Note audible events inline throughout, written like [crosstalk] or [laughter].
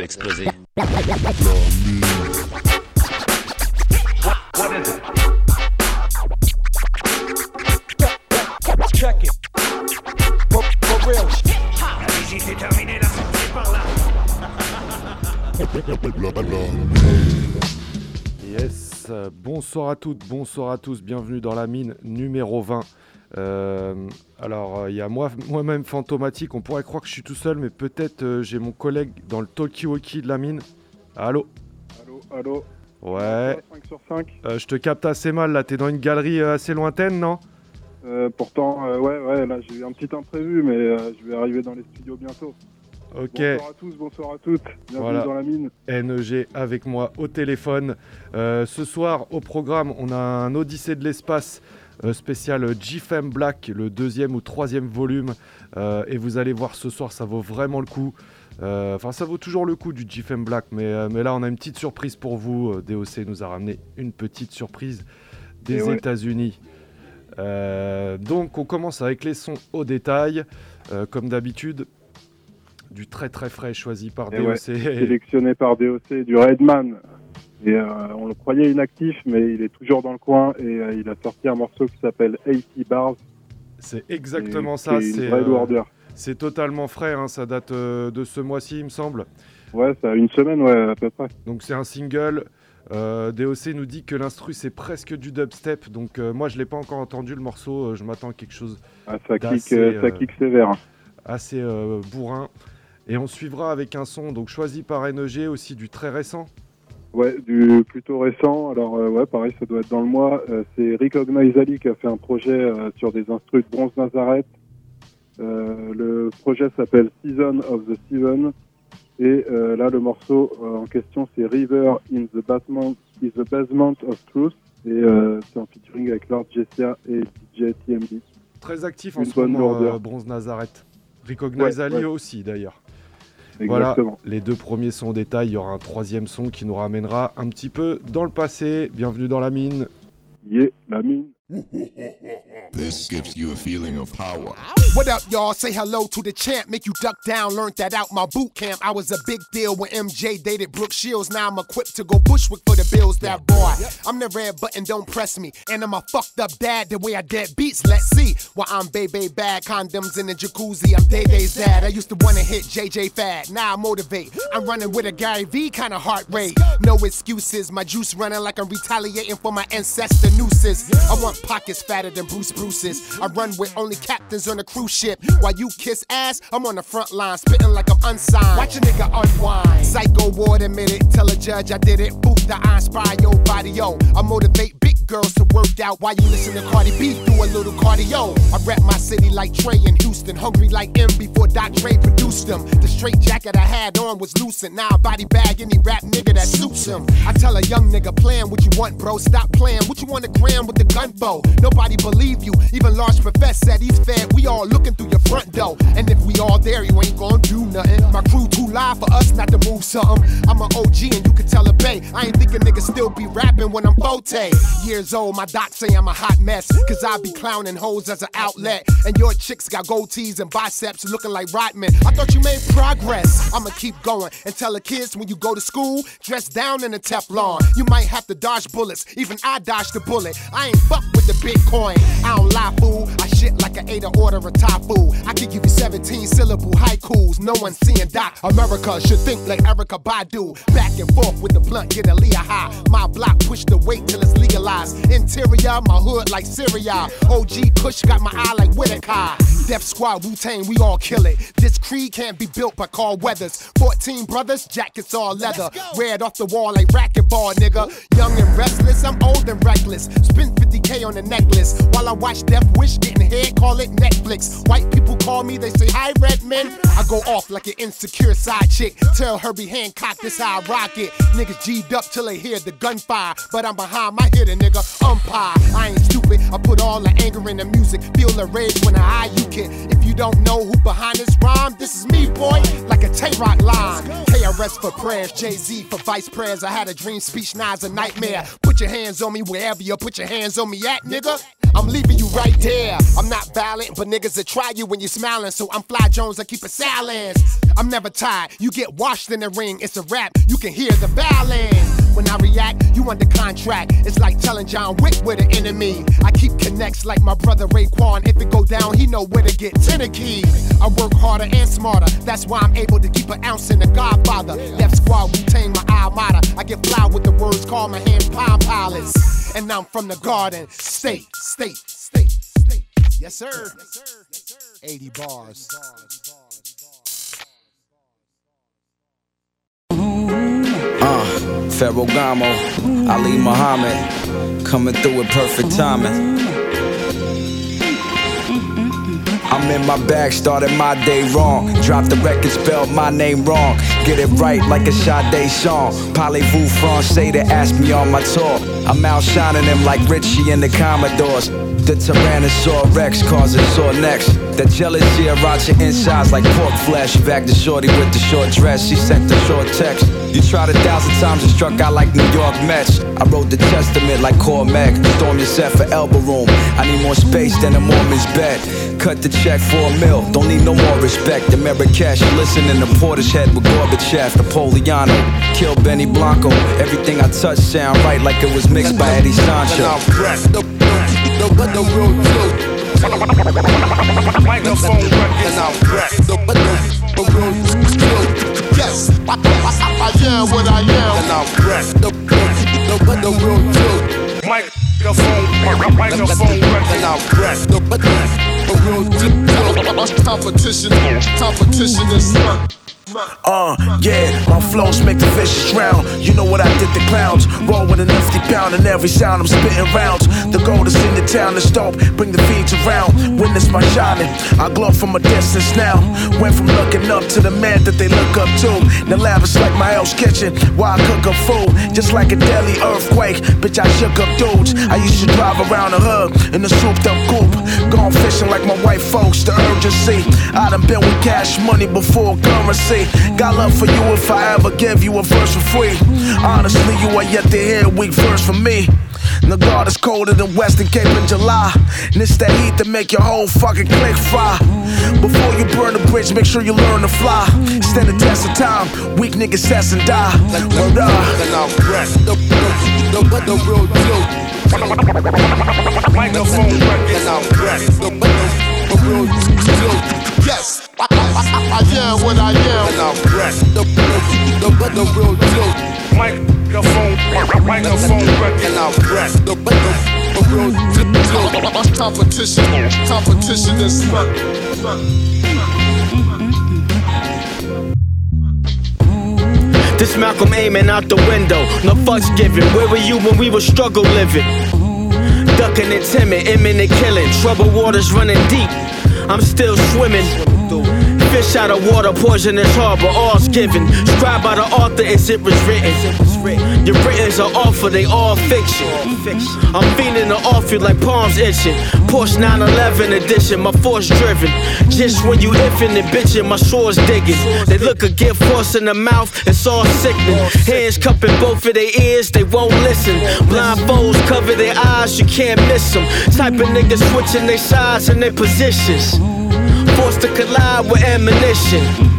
peut exploser. Yes, euh, bonsoir à toutes, bonsoir à tous, bienvenue dans la mine numéro 20. Euh, alors, euh, il y a moi- moi-même Fantomatique, on pourrait croire que je suis tout seul, mais peut-être euh, j'ai mon collègue dans le talkie-walkie de la mine. Allô Allô, allô Ouais, 5 sur 5 euh, je te capte assez mal là, t'es dans une galerie assez lointaine, non Pourtant, ouais, ouais, là j'ai eu un petit imprévu, mais je vais arriver dans les studios bientôt. Ok, Bonsoir à tous, bonsoir à toutes. Bienvenue Voilà. dans la mine. NEG avec moi au téléphone. Ce soir, au programme, on a un Odyssée de l'espace spécial GFM Black, le deuxième ou troisième volume. Euh, et vous allez voir ce soir, ça vaut vraiment le coup. Euh, Enfin, ça vaut toujours le coup du GFM Black, mais, euh, mais là, on a une petite surprise pour vous. Euh, DOC nous a ramené une petite surprise des ouais. États-Unis. Euh, donc, on commence avec les sons au détail, euh, comme d'habitude. Du très très frais choisi par Et DOC. ouais, Sélectionné par DOC du Redman. Et euh, on le croyait inactif, mais il est toujours dans le coin et euh, il a sorti un morceau qui s'appelle 80 Bars. C'est exactement et ça. C'est euh, c'est totalement frais. hein, ça date euh, de ce mois-ci, il me semble. Ouais, ça a une semaine, ouais, à peu près. Donc c'est un single. Euh, DOC nous dit que l'instru c'est presque du dubstep. Donc euh, moi je l'ai pas encore entendu le morceau. je m'attends à quelque chose Ah, ça, kick, ça kick sévère. assez euh, bourrin. Et on suivra avec un son donc choisi par NEG aussi du très récent. Ouais, du plutôt récent. Alors, euh, ouais, pareil, ça doit être dans le mois. Euh, c'est Recognize Ali qui a fait un projet euh, sur des instrus de Bronze Nazareth. Euh, le projet s'appelle Season of the Seven. Et là, le morceau en question, c'est River in the Basement, is the basement of Truth. Et c'est en featuring avec Lord Jessia et DJ TMD. Très actif en Une ce moment, Bronze Nazareth. Recognize Ouais, Ali ouais. aussi d'ailleurs. Voilà, les deux premiers sons au détail. Il y aura un troisième son qui nous ramènera un petit peu dans le passé. Bienvenue dans la mine. Yeah, la mine. This gives you a feeling of power. What up, y'all? Say hello to the champ. Make you duck down. Learned that out my boot camp. I was a big deal when MJ dated Brooke Shields. Now I'm equipped to go Bushwick for the bills. That boy, I'm the red button. Don't press me. And I'm a fucked up dad. The way I dead beats. Let's see. While I'm baby bad, condoms in the jacuzzi. I'm Day Day's dad. I used to wanna hit JJ Fad. Now I motivate. I'm running with a Gary V kind of heart rate. No excuses. My juice running like I'm retaliating for my ancestor nooses. I want pockets fatter than Bruce Bruce's. I run with only captains on a cruise ship. While you kiss ass, I'm on the front line, spitting like I'm unsigned. Watch a nigga unwind. Psycho ward admitted. Tell a judge I did it. Boot the I inspire your body, yo. I motivate girls to work out while you listen to Cardi B do a little cardio. I rep my city like Trey in Houston. Hungry like M before Doc Dre produced them. The straight jacket I had on was loosened. Now I body bag any rap nigga that suits him. I tell a young nigga, plan what you want, bro. Stop playing. What you want to gram with the gun? Nobody believe you. Even Large Profess said he's fed. We all looking through your front door. And if we all there, you ain't gonna do nothing. My crew too live for us not to move something. I'm an OG and you can tell a bay. I ain't think a nigga still be rapping when I'm 40. Years old, my doc say I'm a hot mess. Cause I be clowning hoes as an outlet. And your chicks got gold tees and biceps looking like Rodman. I thought you made progress. I'ma keep going and tell the kids when you go to school, dress down in a Teflon. You might have to dodge bullets. Even I dodged the bullet. I ain't fuck with the Bitcoin. I don't lie, fool. I shit like an ate or order a food. I could give you 17 syllable haikus. No one seeing Doc. America should think like Erica Badu. Back and forth with the blunt, get a Leah high. My block push the weight till it's legalized. Interior, my hood like Syria. OG Kush got my eye like Whitaker. Death Squad, Wu Tang, we all kill it. This creed can't be built by Carl Weathers. 14 brothers, jackets all leather. Red off the wall like racquetball, nigga. Young and restless, I'm old and reckless. Spend 50k on a necklace while I watch Death Wish getting head, call it Netflix. White people call me, they say hi, red men. I go off like an insecure side chick. Tell Herbie Hancock this how I rock it. Niggas G'd up till they hear the gunfire. But I'm behind my hitter, nigga. Umpire. I ain't stupid. I put all the anger in the music. Feel the rage when I eye you kid. If you don't know who behind this rhyme, this is me, boy. Like a Tay-Rock line. KRS for prayers, Jay-Z for vice prayers. I had a dream speech, now it's a nightmare. Put your hands on me wherever you put your hands on me at, nigga. I'm leaving you right there. I'm not violent, but niggas that try you when you're smiling. So I'm Fly Jones, I keep it silent. I'm never tired. You get washed in the ring, it's a rap. You can hear the violence. When I react, you under contract. It's like telling John Wick with an enemy. I keep connects like my brother Raekwon. If it go down, he know where to get the key. I work harder and smarter. That's why I'm able to keep an ounce in the Godfather. Left squad, retain my almada. I get fly with the words, call my hand palm pilots. And I'm from the garden, state, state, state, Yes, sir. 80 bars. Uh, Ferragamo, Ali Muhammad, coming through with perfect timing. I'm in my bag, started my day wrong. Drop the record, spelled my name wrong. Get it right like a Sade song. Parlez-vous français to ask me on my tour. I'm outshining them like Richie and the Commodores. The Tyrannosaur Rex causing sore necks. That jealousy around your insides like pork flesh. Back to Shorty with the short dress, she sent the short text. You tried a thousand times and struck out like New York Mets. I wrote the testament like Cormac. Storm your set for elbow room. I need more space than a Mormon's bed. Cut the check for a mill, don't need no more respect. Americash, listening to Portishead with Gorbachev, Napoleano. Kill Benny Blanco. Everything I touch sound right like it was mixed by Eddie Sancho. the, the, the. Microphone records out back. Yes, I, I, am what I am. And I'm back. The, the, the, the real truth. Microphone, microphone And I'm back. The, the, the real truth. Competition, competition is fun. Uh, yeah, my flows make the vicious drown. You know what I did to clowns. Roll with an empty pound and every sound I'm spitting rounds. The goal is in the town to stop, bring the feeds around. Witness my shining. I glow from a distance now. Went from looking up to the man that they look up to. The lavish like my Hell's Kitchen, while I cook up food. Just like a deadly earthquake, bitch, I shook up dudes. I used to drive around the hood in a souped up coupe. Gone fishing like my white folks, the urgency. I done been with cash money before currency. Got love for you if I ever give you a verse for free. Honestly, you are yet to hear a weak verse from me. The guard is colder than Western Cape in July. And it's that heat to make your whole fucking click fry. Before you burn the bridge, make sure you learn to fly. Stand the test of time. Weak niggas test and die. Word up. Back. The, the, the, the real truth. Microphone records. The, the, the real truth. Yes, I, I, am what I am. And I'm back. The, the, the, the real truth. Microphone, microphone And I'm out the, the, the real truth. Competition, competition is fun. This Malcolm aiming out the window, no fucks given. Where were you when we were struggle living? Ducking and timid, imminent killing. Trouble waters running deep. I'm still swimming. Fish out of water, poisonous harbor, all's given. Scribed by the author, as it was written. Your writtens are awful, they all fiction. I'm feeling the off you like palms itching. Porsche 911 edition, my force driven. Just when you ifing and bitching, my sword's digging. They look a get force in the mouth, it's all sickening. Hands cupping both of their ears, they won't listen. Blindfolds cover their eyes, you can't miss them. Type of niggas switching their sides and their positions. Forced to collide with ammunition.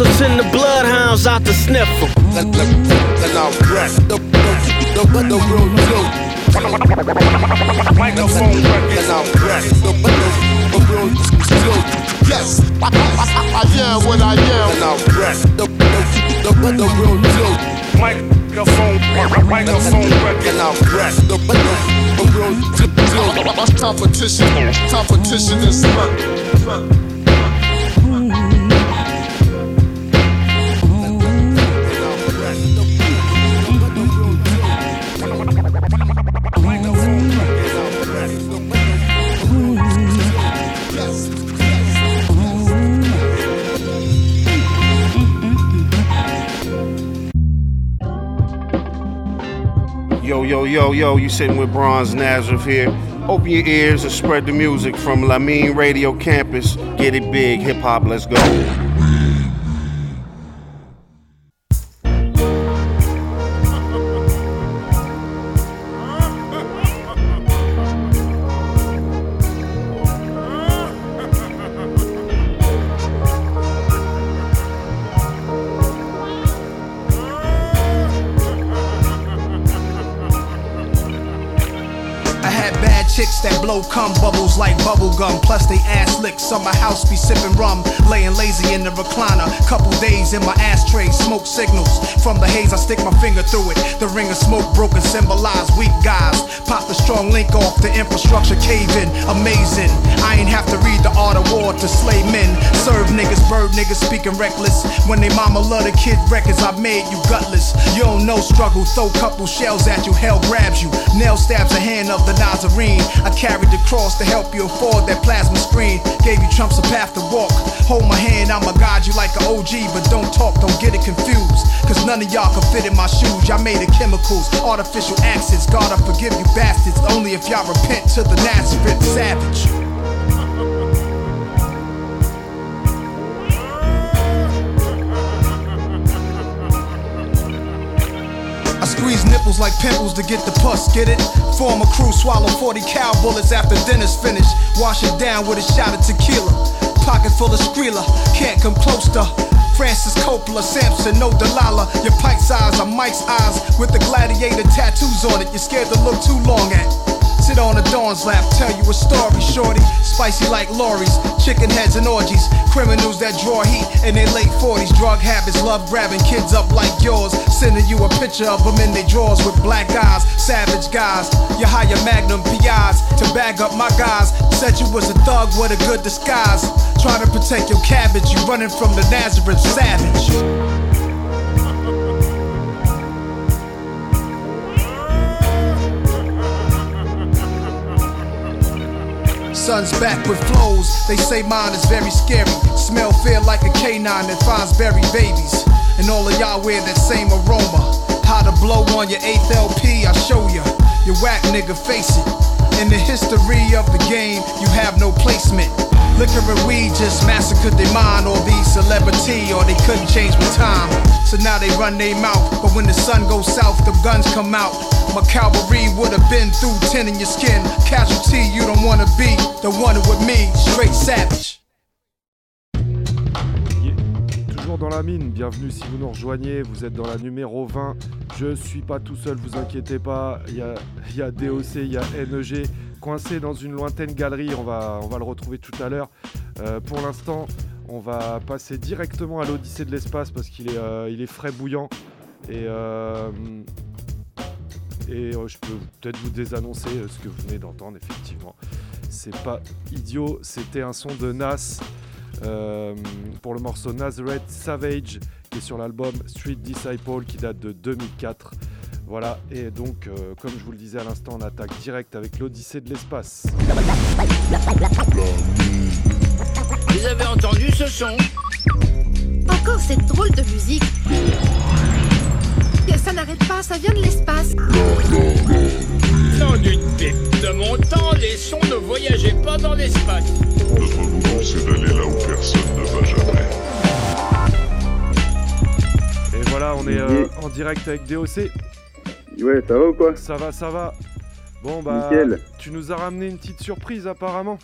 So send the bloodhounds out to sniff them. And I'm back. The, the, the, the real truth. Microphone records I'm back. the, the, the real truth. Yes, I, I, I, I am what I am. And I'm back. The, the, the, the real truth. Microphone, microphone records I'm back. the, the, the real truth. Competition, competition is fun. Yo, yo, yo, yo, you sitting with Bronze Nazareth here. Open your ears and spread the music from Lamine Radio Campus. Get it big, hip hop, let's go. bubblegum, plus they Summer house be sipping rum, laying lazy in the recliner. Couple days in my ashtray, smoke signals. From the haze, I stick my finger through it. The ring of smoke broken symbolize weak guys. Pop the strong link off the infrastructure caving. Amazing. I ain't have to read the art of war to slay men. Serve niggas, bird niggas speaking reckless. When they mama love the kid records I made you gutless. You don't know struggle, throw couple shells at you, hell grabs you. Nail stabs the hand of the Nazarene. I carried the cross to help you afford that plasma screen. Gave you trumps a path to walk. Hold my hand, I'ma guide you like an OG, but don't talk, don't get it confused. Cause none of y'all can fit in my shoes. Y'all made of chemicals, artificial accents. God, I forgive you bastards. Only if y'all repent to the Nazareth savage. Squeeze nipples like pimples to get the pus, get it? Form a crew, swallow 40 cow bullets after dinner's finished. Wash it down with a shot of tequila. Pocket full of Skrilla, can't come close to Francis Coppola, Samson, no Delilah. Your pipe size are Mike's eyes with the gladiator tattoos on it. You're scared to look too long at. Sit on a dawn's lap, tell you a story, shorty. Spicy like lorries, chicken heads and orgies. Criminals that draw heat in their late 40s. Drug habits, love grabbing kids up like yours. Sending you a picture of them in their drawers with black eyes. Savage guys, you hire Magnum PIs to bag up my guys. Said you was a thug with a good disguise. Trying to protect your cabbage, you running from the Nazareth savage. Sun's back with flows. They say mine is very scary. Smell feel like a canine that finds buried babies. And all of y'all wear that same aroma. How to blow on your eighth LP, I show ya. You whack nigga, face it. In the history of the game, you have no placement. Liquor and weed just massacred their mind, or these celebrity, or they couldn't change with time. So now they run their mouth, but when the sun goes south, the guns come out. My cavalry would have been through tin in your skin. Casualty, you don't wanna be the one with me, straight savage. Dans la mine, bienvenue si vous nous rejoignez, vous êtes dans la numéro 20. Je suis pas tout seul, vous inquiétez pas, il y a, y a DOC, il y a NEG, coincé dans une lointaine galerie, on va, on va le retrouver tout à l'heure. Euh, pour l'instant, on va passer directement à l'Odyssée de l'espace parce qu'il est, euh, il est frais bouillant. Et, euh, et je peux peut-être vous désannoncer ce que vous venez d'entendre, effectivement. C'est pas idiot, c'était un son de Nas euh, pour le morceau Nazareth Savage qui est sur l'album Street Disciple qui date de 2004. Voilà, et donc, euh, comme je vous le disais à l'instant, on attaque direct avec l'Odyssée de l'espace. Vous avez entendu ce son? Encore cette drôle de musique. Ça n'arrête pas, ça vient de l'espace. Dans d'une pipe de mon temps, les sons ne voyageaient pas dans l'espace. Notre boulot, c'est d'aller là où personne ne va jamais. Et voilà, on est euh, en direct avec DOC. Ouais, ça va ou quoi? Ça va, ça va. Bon, bah, Nickel. tu nous as ramené une petite surprise apparemment.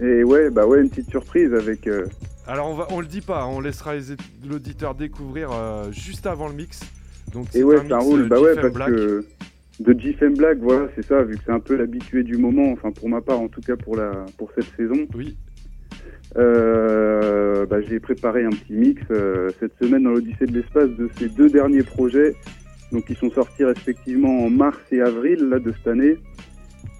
Et ouais, bah ouais, une petite surprise avec. euh, Alors, on, va, on le dit pas, on laissera les- l'auditeur découvrir euh, juste avant le mix. Donc, Et c'est ouais, un ça mix, roule. euh, Bah ouais, parce Black. que de GFM Black, voilà, c'est ça, vu que c'est un peu l'habitué du moment, enfin pour ma part en tout cas pour, la, pour cette saison. Oui. Euh, bah, j'ai préparé un petit mix euh, cette semaine dans l'Odyssée de l'espace de ces deux derniers projets, donc qui sont sortis respectivement en mars et avril là, de cette année.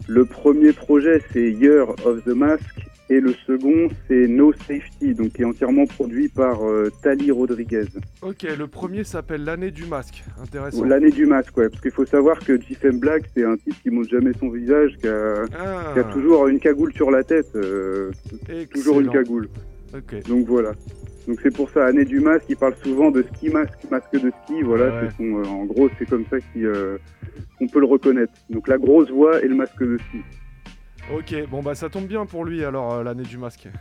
Le premier projet c'est Year of the Mask et le second c'est No Safety, donc qui est entièrement produit par euh, Tali Rodriguez. Ok, le premier s'appelle L'année du masque. Intéressant. L'année du masque, ouais, parce qu'il faut savoir que GFM Black, c'est un type qui montre jamais son visage, qui a, Ah. qui a toujours une cagoule sur la tête, euh, toujours une cagoule. Ok. Donc voilà. Donc c'est pour ça, année du masque, il parle souvent de ski masque, masque de ski, voilà, Ouais. c'est son, euh, en gros c'est comme ça euh, qu'on peut le reconnaître. Donc la grosse voix et le masque de ski. Ok, bon bah ça tombe bien pour lui alors euh, l'année du masque. [laughs]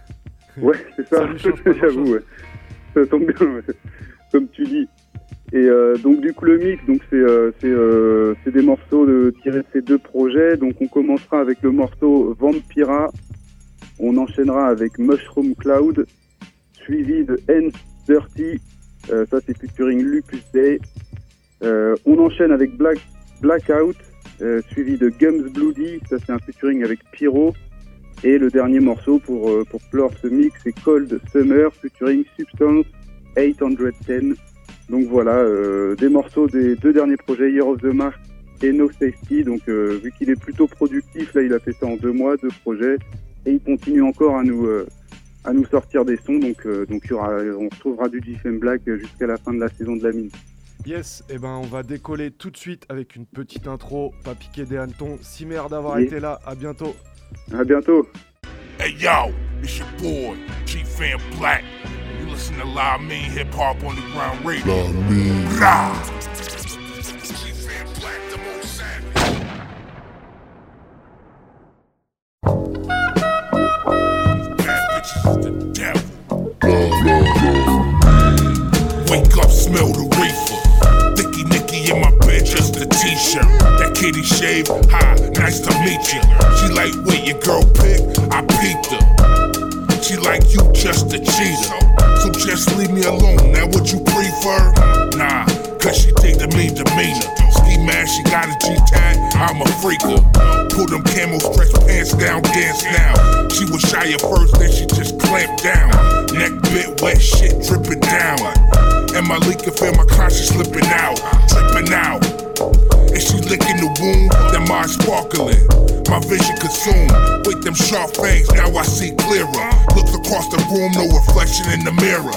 Ouais, c'est ça, [laughs] j'avoue, ouais. Ça tombe bien, ouais. comme tu dis. Et euh, donc du coup le mix, donc c'est euh, c'est c'est des morceaux de, tirés de ces deux projets. Donc on commencera avec le morceau Vampira, on enchaînera avec Mushroom Cloud, suivi de N Dirty, ça c'est featuring Lupus Day. On enchaîne avec Black Blackout, euh, suivi de Gums Bloody, ça c'est un featuring avec Pyro. Et le dernier morceau pour, euh, pour clore ce mix, c'est Cold Summer, featuring Substance 810. Donc voilà, euh, des morceaux des deux derniers projets, Year of the Mark et No Safety. Donc euh, vu qu'il est plutôt productif, là il a fait ça en deux mois, deux projets, et il continue encore à nous, euh, à nous sortir des sons. Donc, donc y aura, on retrouvera du GFM Black jusqu'à la fin de la saison de la mine. Yes, et ben on va décoller tout de suite avec une petite intro, pas piquer des hannetons. Si merde d'avoir été là, à bientôt. À bientôt. Hey yo, it's your boy, G Fan Black. You listen to Live Mean Hip Hop on the Ground Radio. Rah! G-Fan Black, the most savage. Bad bitches is the devil. Wake up, smell the a t-shirt. That kitty shave, hi, nice to meet you. She like, wait, your girl pick? I peeped her. She like you just a cheater. So just leave me alone. Now what you prefer? Nah, cause she take the mean demeanor. Ski mask, she got a G-tag, I'm a freaker. Pull them camel stretch pants down, dance now. She was shy at first, then she just clamped down. Neck bit, wet shit dripping down. And my leaking feel my conscience slipping out, dripping out. And she licking the wound, then mine sparkling. My vision consumed. With them sharp fangs, now I see clearer. Looks across the room, no reflection in the mirror.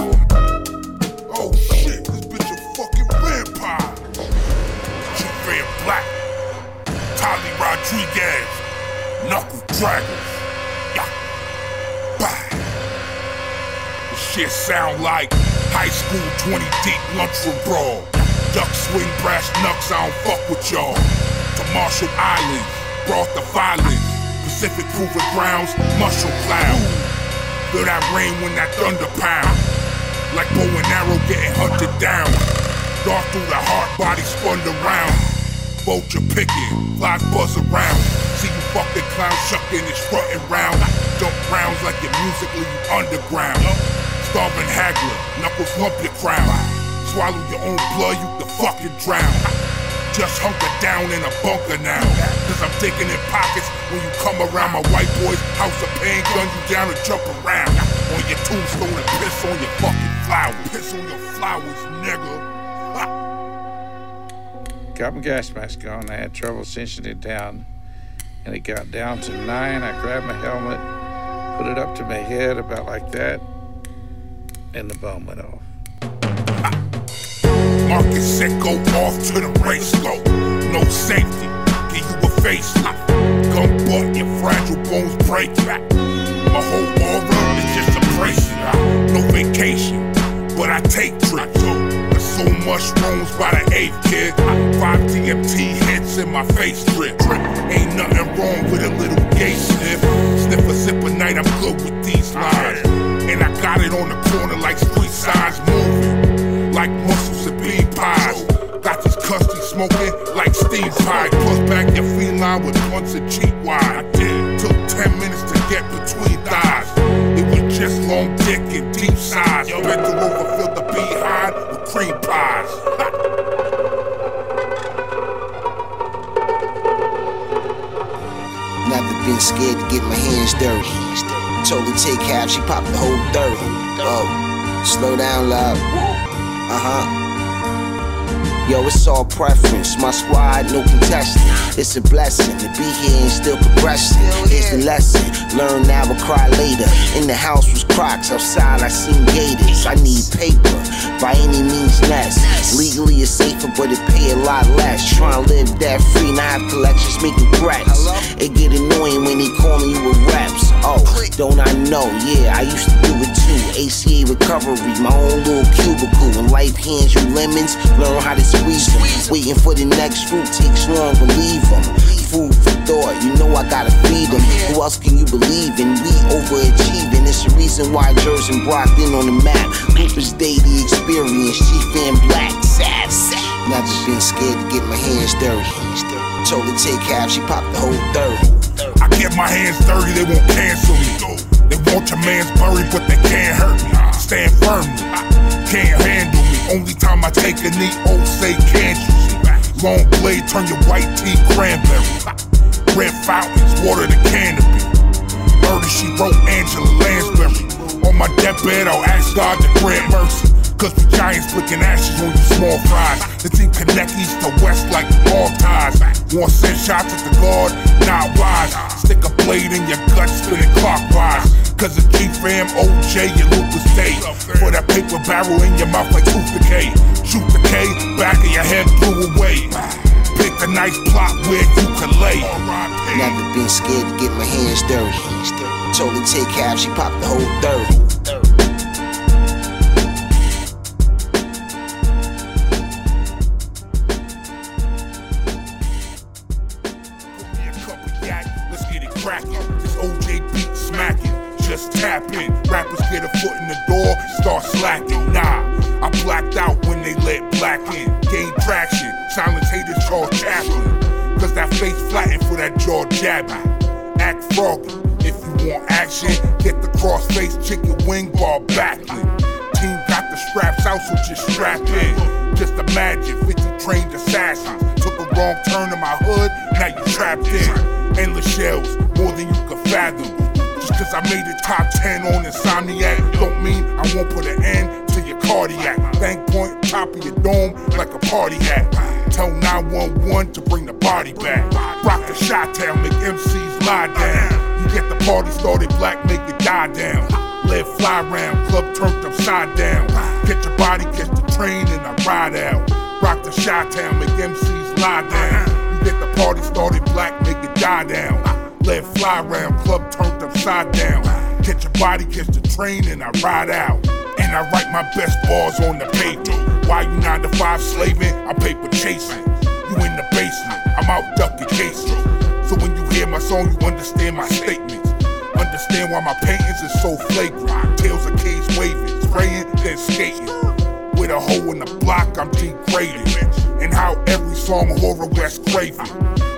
Oh shit, this bitch a fucking vampire. She fan black. Tali Rodriguez. Knuckle Dragons. Yeah. Bah. This shit sound like high school 20 deep lunchroom brawl. Duck swing brass knucks, I don't fuck with y'all. To Marshall Islands, brought the violence. Pacific Proving Grounds, mushroom cloud. Feel that rain when that thunder pound. Like bow and arrow getting hunted down. Dark through the heart, body spun around. Vulture picking, flies buzz around. See you fucking clown shucking and round. Dump rounds like you're musically underground. Starving haggler, knuckles lump your crown. Swallow your own blood, you can fucking drown. Just hunker down in a bunker now. Cause I'm taking in pockets when you come around my white boys. House of pain, gun you down and jump around. On your tombstone and piss on your fucking flowers. Piss on your flowers, nigga. Got my gas mask on. I had trouble cinching it down. And it got down to nine. I grabbed my helmet, put it up to my head about like that, and the bomb went off. Market set, go off to the race go. No safety, give you a facelift. Gun butt, your fragile bones break back. My whole aura is just a bracelet. No vacation, but I take trips. There's so much rooms by the eighth kid. Five DMT hits in my face drip. Ain't nothing wrong with a little gay sniff. Sniff a sip a night, I'm good with these lines. And I got it on the corner like street signs moving. Like muscles and bean pies. Got this custody smoking like steam pie. Plus back your feline with blunts and cheap wine. Took 10 minutes to get between thighs. It was just long dick and deep size. Yo, Bent the rover filled the behind with cream pies. Never been scared to get my hands dirty. Told her take half, she popped the whole 30. Whoa, slow down, love. Uh huh. Yo, it's all preference. My squad, no contestant. It's a blessing to be here and still progressing. Here's the lesson. Learn now or cry later. In the house was crocs, outside I seen gators. I need paper by any means necessary. Legally it's safer, but it pay a lot less. Try and live that free, not have collections making threats. It get annoying when they calling you with reps. Oh, don't I know? Yeah, I used to do it too. ACA recovery, my own little cubicle. When life hands you lemons, learn how to squeeze them. Waiting for the next fruit takes long to leave them. Food for thought, you know I gotta feed them. Who else can you believe in? We overachieving. It's the reason why Jersey and Brockton on the map. Groupers daily experience, chief and black. Sad, sad. Never been scared to get my hands dirty. Told her take half, she popped the whole 30. I get my hands dirty, they won't cancel me. They want your man's buried, but they can't hurt me. Stand firmly, can't handle. Only time I take a knee, oh say can't you? Long blade, turn your white tea cranberry. Red fountains, water the canopy. Murder, she wrote Angela Lansbury. On my deathbed, I'll ask God to grant mercy. Cause we giants flicking ashes on you small fries. The team connect east to west like all ties. Want send shots at the guard? Not wise. Stick a blade in your gut, spinning clockwise. Cause it's G-Fam, OJ, and Lucas Day. For that paper barrel in your mouth like tooth decay. Shoot the K, back of your head blew away. Pick a nice plot where you can lay. Never been scared to get my hands dirty. Told her take half, she popped the whole 30. In. Rappers get a foot in the door, start slacking. Nah, I blacked out when they let black in. Gain traction. Silence haters, Charles Chaplin. Cause that face flattened for that jaw jabbing. Act froggy. If you want action, get the cross face chicken wing bar backling. Team got the straps out, so just strap in. Just imagine 50 trained assassins. Took a wrong turn in my hood, now you trapped in. Endless shells, more than you can fathom. Cause I made it top 10 on Insomniac, don't mean I won't put an end to your cardiac. Bank point, top of your dome, like a party hat. Tell 911 to bring the body back. Rock the shot town, make MCs lie down. You get the party started, black, make it die down. Let fly round, club turned upside down. Get your body, catch the train, and I ride out. Rock the shot town, make MCs lie down. You get the party started, black, make it die down. Let fly round, club turned upside down. Catch your body, catch the train, and I ride out. And I write my best bars on the paper. Why you nine to five slaving? I paper chasing. You in the basement, I'm out ducking cases. So when you hear my song, you understand my statements. Understand why my paintings is so flagrant. Tails of K's waving, spraying, then skating. With a hole in the block, I'm degrading. And how every song horror West craving.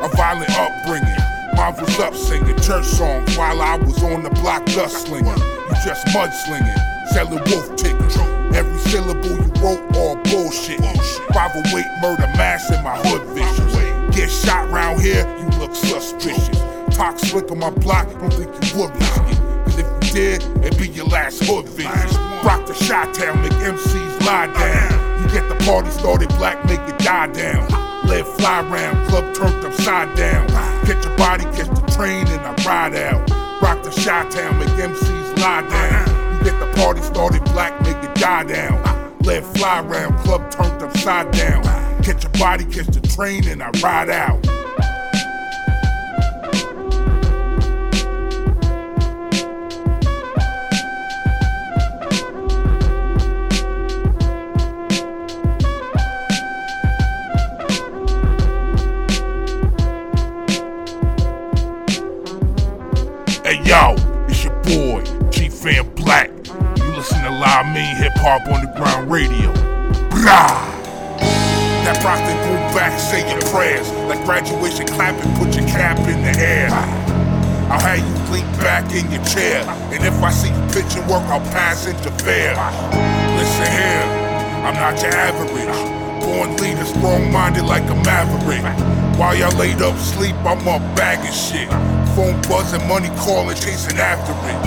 A violent upbringing. Mine was up singing church songs while I was on the block dust slinging. You just mudslinging, selling wolf tickets. Every syllable you wrote, all bullshit. 508 murder mass in my hood vision. Get shot round here, you look suspicious. Talk slick on my block, don't think you would risk it. Cause if you did, it'd be your last hood visit. Rock the shot town, make MCs lie down. You get the party started, black, make it die down. Let fly round, club turned upside down. Catch your body, catch the train, and I ride out. Rock the shot town, make MCs lie down. You get the party started, black, make it die down. Let fly round, club turned upside down. Catch your body, catch the train, and I ride out. Live Mean Hip Hop on the Ground Radio. Brah! That Brockton go back, say your prayers. Like graduation clapping, put your cap in the air. I'll have you lean back in your chair. And if I see you pitching work, I'll pass fair. Listen here, I'm not your average. Born leader, strong minded like a maverick. While y'all laid up sleep, I'm up bagging shit. Phone buzzing, money calling, chasing after it.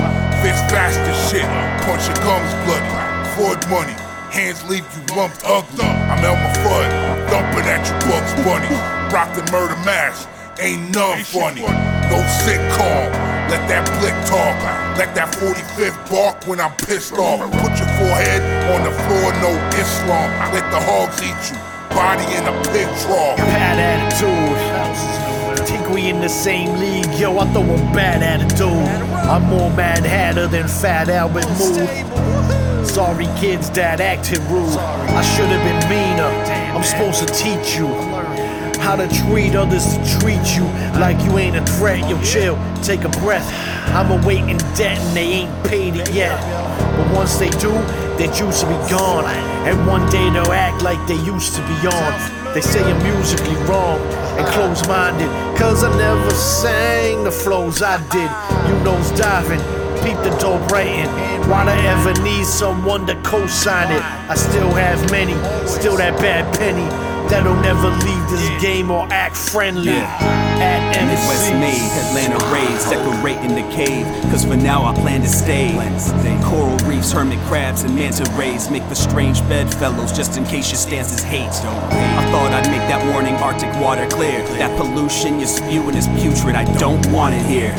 Fist fast as shit, punch your gums bloody. Ford money, hands leave you lumped ugly. I'm Elmer Fudd, thumping at your Bugs Bunny. Rock the murder mask, ain't none funny. No sitcom, let that blick talk. Let that 45th bark when I'm pissed off. Put your forehead on the floor, no Islam. Let the hogs eat you, body in a pig trough. Bad attitude. Think we in the same league, yo. I throw a bad attitude. I'm more Mad Hatter than Fat Albert Mood. Sorry, kids, that acted rude. I should have been meaner. I'm supposed to teach you how to treat others to treat you like you ain't a threat. Yo, chill, take a breath. I'm awaiting debt and they ain't paid it yet. But once they do, their juice will be gone. And one day they'll act like they used to be on. They say I'm musically wrong and close minded. Cause I never sang the flows I did. You nose diving, peep the dope writing. Why'd I ever need someone to co sign it? I still have many, still that bad penny. That'll never leave this game or act friendly. At Midwest MC. made, Atlanta raised, decorating the cave. Cause for now I plan to stay. Coral reefs, hermit crabs, and manta rays make the strange bedfellows just in case your stances hate. I thought I'd make that warning Arctic water clear. That pollution you're spewing is putrid, I don't want it here.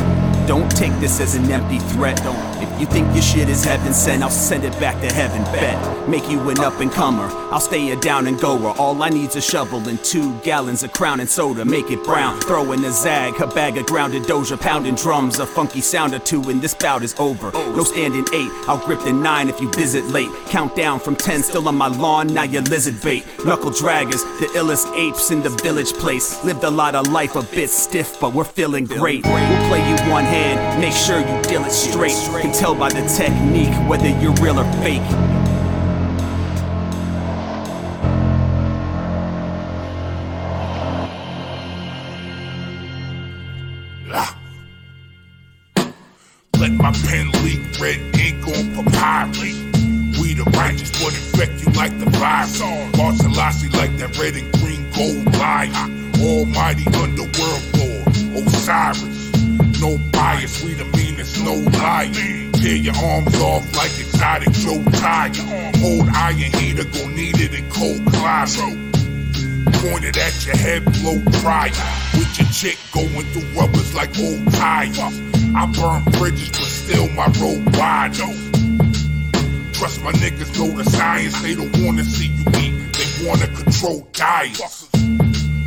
Don't take this as an empty threat. If you think your shit is heaven sent, I'll send it back to heaven. Bet, make you an up and comer. I'll stay a down and goer. All I need's a shovel and two gallons of crown and soda. Make it brown. Throw in a zag, a bag of grounded doja, pounding drums, a funky sound or two, and this bout is over. No standing eight, I'll grip the nine if you visit late. Count down from ten, still on my lawn, now you're lizard bait. Knuckle draggers, the illest apes in the village place. Lived a lot of life, a bit stiff, but we're feeling great. We'll play you one hand, make sure you deal it straight. Can tell by the technique whether you're real or fake. Your head, blow dryer. With your chick going through rubbers like old tires. I burn bridges, but still my road wide. Trust my niggas know the science, they don't wanna see you eat, they wanna control diets.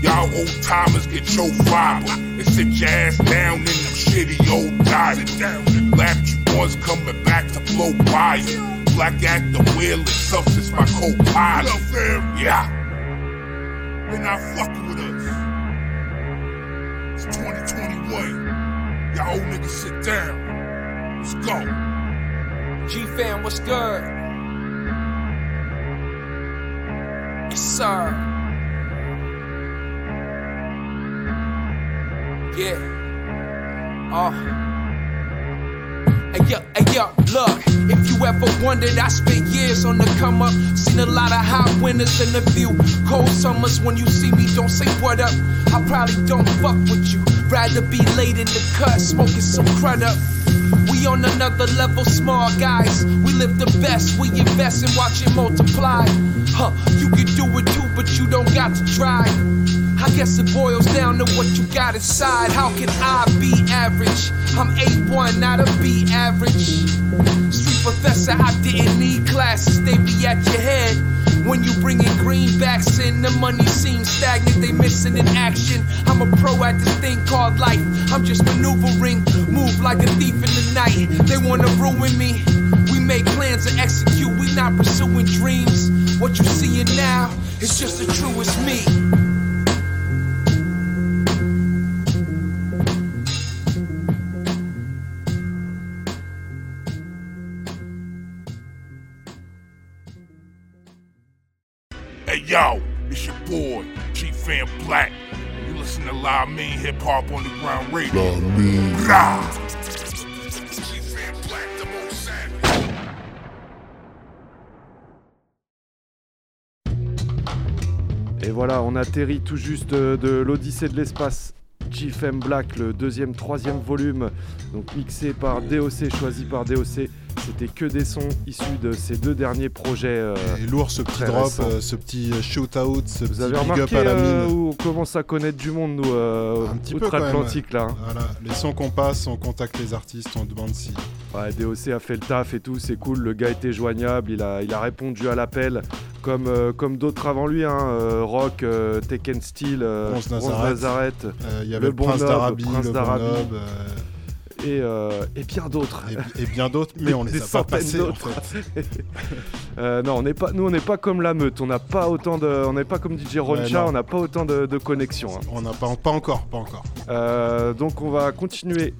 Y'all old timers get your fiber and sit your ass down in them shitty old diets. Lap you ones coming back to blow wire. Black at the wheel and substance my co-pilot. Yeah. They're not fucking with us. It's 2021. Y'all old niggas sit down. Let's go. G fam, what's good? Yes, sir. Yeah. Uh. Hey yo, hey yo, look. If you ever wondered, I spent years on the come up. Seen a lot of hot winters and a few cold summers. When you see me, don't say what up. I probably don't fuck with you. Rather be late in the cut, smoking some crud up. We on another level, small guys. We live the best, we invest and watch it multiply. Huh, you can do it too, but you don't got to try. I guess it boils down to what you got inside. How can I be average? I'm A1, not a B average. Street professor, I didn't need classes, they be at your head. When you bring in greenbacks in, the money seems stagnant, they missing in action. I'm a pro at this thing called life. I'm just maneuvering, move like a thief in the night. They wanna ruin me. We make plans to execute, we not pursuing dreams. What you seeing now is just the truest me. Yo, it's your boy, Chief Fan Black. You listen to La Mean Hip Hop Underground Radio. Rah! Chief Fan Black, the most savage. Et voilà, on atterrit tout juste de, de l'Odyssée de l'espace. GFM Black, le deuxième, troisième volume, donc mixé par DOC, choisi par DOC. C'était que des sons issus de ces deux derniers projets. euh, Et lourd ce petit drop, euh, ce petit shoot-out, ce Vous petit avez big up à la euh, mine. où on commence à connaître du monde, nous, euh, Un petit peu outre-Atlantique, là. hein. Voilà, les sons qu'on passe, on contacte les artistes, on demande si. Ouais, DOC a fait le taf et tout, c'est cool. Le gars était joignable, il a, il a répondu à l'appel, comme, euh, comme d'autres avant lui, hein, euh, Rock, euh, Tekken Steel, euh, Bronze Nazareth. Nazareth, Euh, il y avait le Prince d'Arabie, Prince le Bon d'Arabie, et, euh, et bien d'autres. Et, et bien d'autres, mais on les Des a pas passés en fait. [laughs] Euh, non, on n'est pas, nous on n'est pas comme la meute, on n'a pas autant de, on n'est pas comme DJ Roncha, on n'a pas autant de, de connexions. hein. On n'a pas, pas encore, pas encore. Euh, donc on va continuer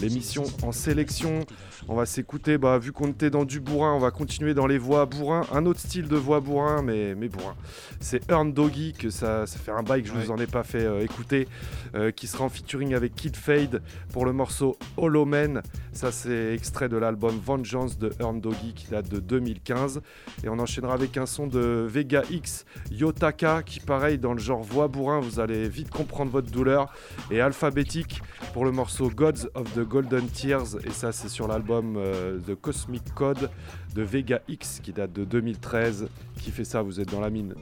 l'émission en sélection. On va s'écouter, bah, vu qu'on était dans du bourrin, on va continuer dans les voix bourrin. Un autre style de voix bourrin, mais, mais bourrin. C'est Earn Doggy, que ça, ça fait un bail que je vous en ai pas fait euh, écouter, euh, qui sera en featuring avec Kid Fade pour le morceau Hollow Man. Ça c'est extrait de l'album Vengeance de Earn Doggy qui date de 2015. Et on enchaînera avec un son de Vega X, Yotaka, qui pareil dans le genre voix bourrin, vous allez vite comprendre votre douleur. Et Alphabétique pour le morceau Gods of the Golden Tears. Et ça c'est sur l'album euh, The Cosmic Code de Vega X qui date de 2013. Qui fait ça, vous êtes dans la mine.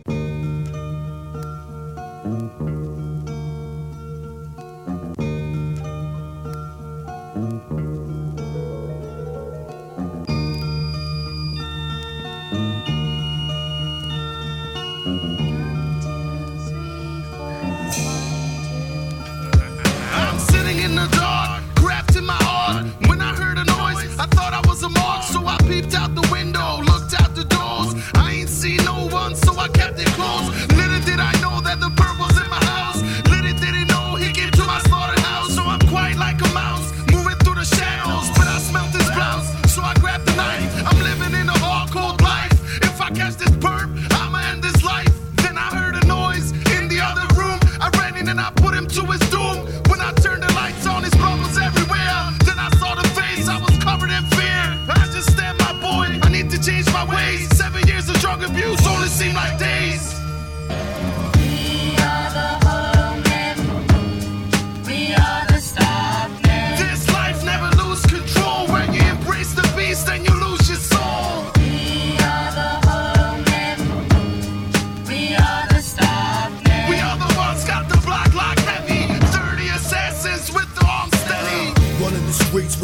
Peeped out the window, looked out the doors. I ain't see no one, so I kept it closed. Little did I know that the bird was in my house.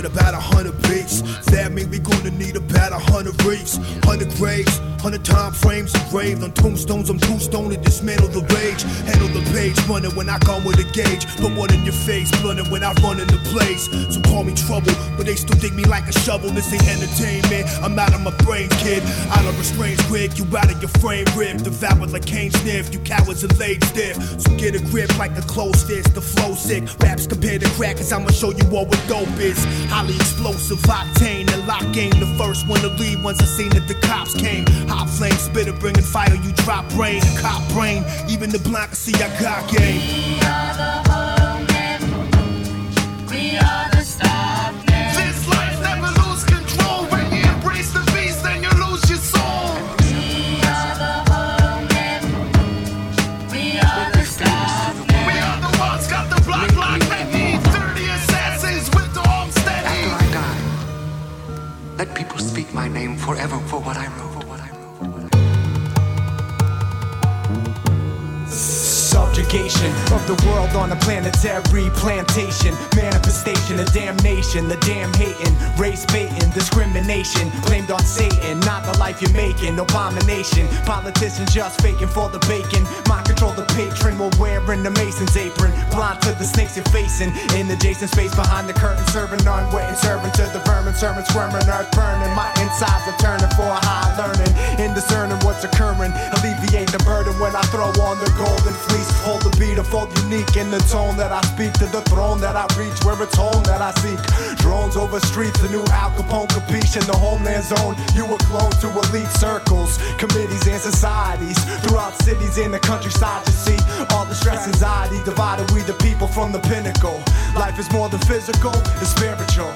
About a hundred beats. That mean we gonna need about a hundred reefs, hundred graves, hundred time frames engraved on tombstones. I'm tombstone to dismantle the rage. Handle the page, running when I come with a gauge. Put one in your face, blunting when I run in the place. So call me trouble, but they still dig me like a shovel. This ain't entertainment. I'm out of my brain, kid. Out of restraints, quick. You out of your frame, rip. Devoured like cane sniff. You cowards are laid stiff. So get a grip like a closed fist. The flow sick. Raps compared to crackers. I'ma show you all what dope is. Highly explosive, octane, and lock game. The first to leave once I seen that the cops came. Hot flame spitter bringing fire. You drop brain, cop brain. Even the can see I got game. This forever for what I wrote. Of the world on a planetary plantation. Manifestation of damnation, the damn hating, race baiting, discrimination. Blamed on Satan, not the life you're making. Abomination, politicians just faking for the bacon. Mind control the patron while wearing the mason's apron. Blind to the snakes you're facing. In the adjacent space behind the curtain, serving on unwitting, serving to the vermin, sermon squirming, earth burning. My insides are turning for a high learning. In discerning what's occurring, alleviate the burden when I throw on the golden fleece. Hold the beat, fold unique in the tone that I speak to the throne that I reach, where it's home that I seek. Drones over streets, the new Al Capone capiche in the homeland zone. You were clone to elite circles, committees and societies throughout cities in the countryside. You see all the stress, anxiety divided. We the people from the pinnacle. Life is more than physical, it's spiritual.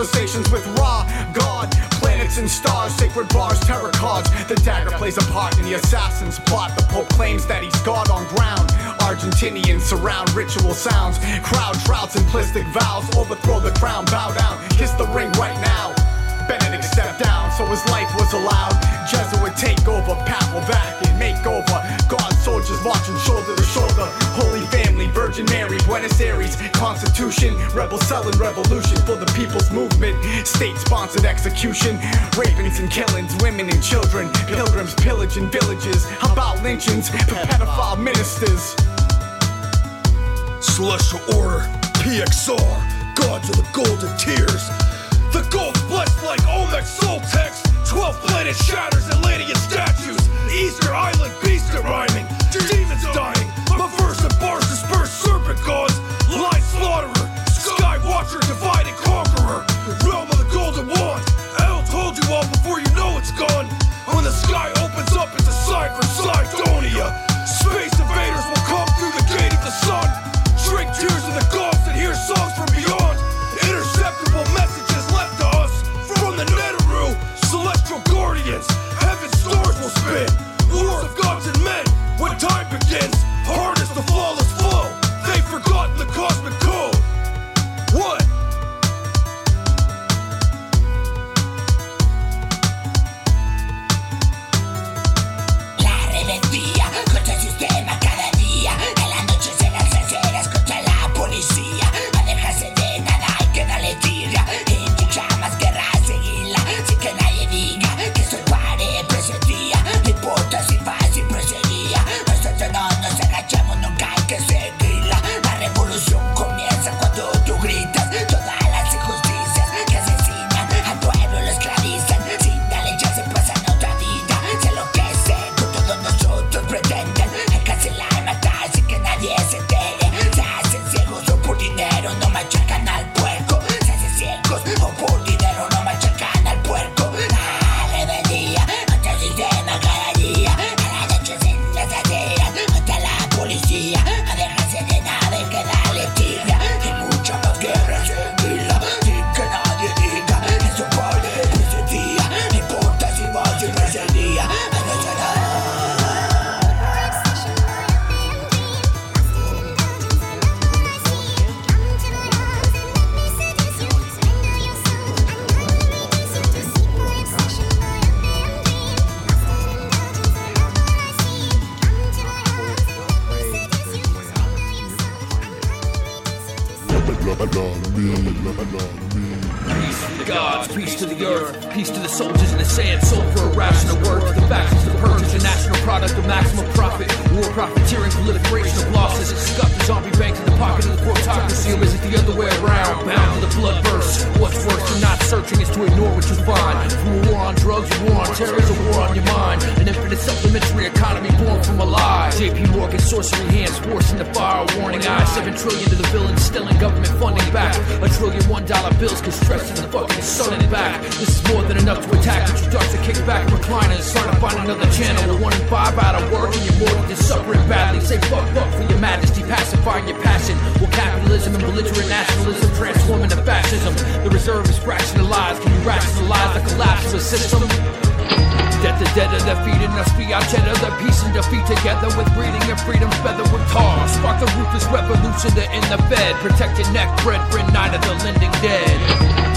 Conversations with Ra, God, planets and stars, sacred bars, terror cards. The dagger plays a part in the assassin's plot. The Pope claims that he's God on ground. Argentinians surround ritual sounds. Crowd shroud simplistic vows. Overthrow the crown, bow down, kiss the ring right now. Benedict stepped down, so his life was allowed. Jesuit takeover, Papal Vatican makeover. God soldiers marching shoulder to shoulder. Holy Family, Virgin Mary, Buenos Aires, Constitution, rebel selling revolution for the people's movement. State sponsored execution, rapings and killings, women and children, pilgrims pillaging villages. How about lynchings, pedophile ministers? Celestial Order, PXR, Gods of the Golden Tears. The gold blessed like Olmec soul text. 12 planet shatters, and Atlantean statues. Easter Island beast are rhyming. Demons dying. My verse and bars disperse serpent gods. Light slaughterer. Sky watcher, conqueror. Realm of the golden wand. El told you all before you know it's gone. When the sky opens up, it's a sign for Sidonia. Space invaders will come through the gate of the sun. Drink tears Protect your neck, brethren, night of the lending dead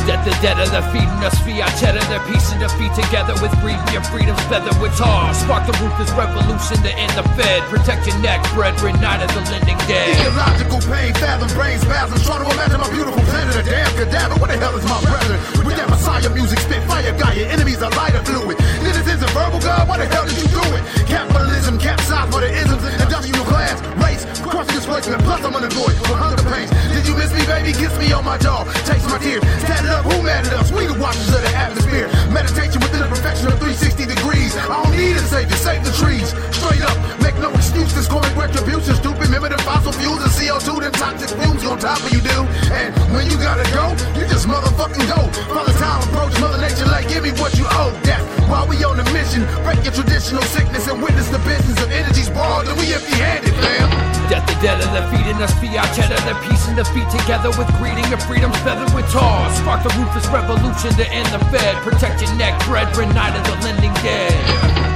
Death the dead of the feeding us fiat cheddar The peace and defeat together with breeding your freedom's feather with tar Spark the ruthless revolution to end the fed Protect your neck, brethren, night of the lending dead Ecological pain, fathom brain spasms. Trying to imagine my beautiful planet, a damn cadaver. What the hell is my brethren? With that Messiah music, spit fire, guy. Your enemies are lighter fluid. Citizens a verbal god. what the hell did you do it? Capitalism, capsize for the isms, Plus I'm unemployed from hunger pains. Did you miss me, baby? Kiss me on my jaw, taste my tears. Stand up, who mad at us? We the watchers of the atmosphere. Meditation within the perfection of 360 degrees. I don't need a savior, save the trees. Straight up, make no excuses, calling retribution. Stupid, remember the fossil fuels and CO2, them toxic fumes on top of you, dude. And when you gotta go, you just motherfucking go. Father time approach Mother Nature like, give me what you owe. Death, while we on the mission, break your traditional sickness and witness the business of energies borrowed, and we empty handed, fam. Death dead of the feeding us fiat cheddar, their peace and defeat together with greeting of freedom's feather with tar. Spark the ruthless revolution to end the Fed. Protect your neck, brethren, night of the lending dead.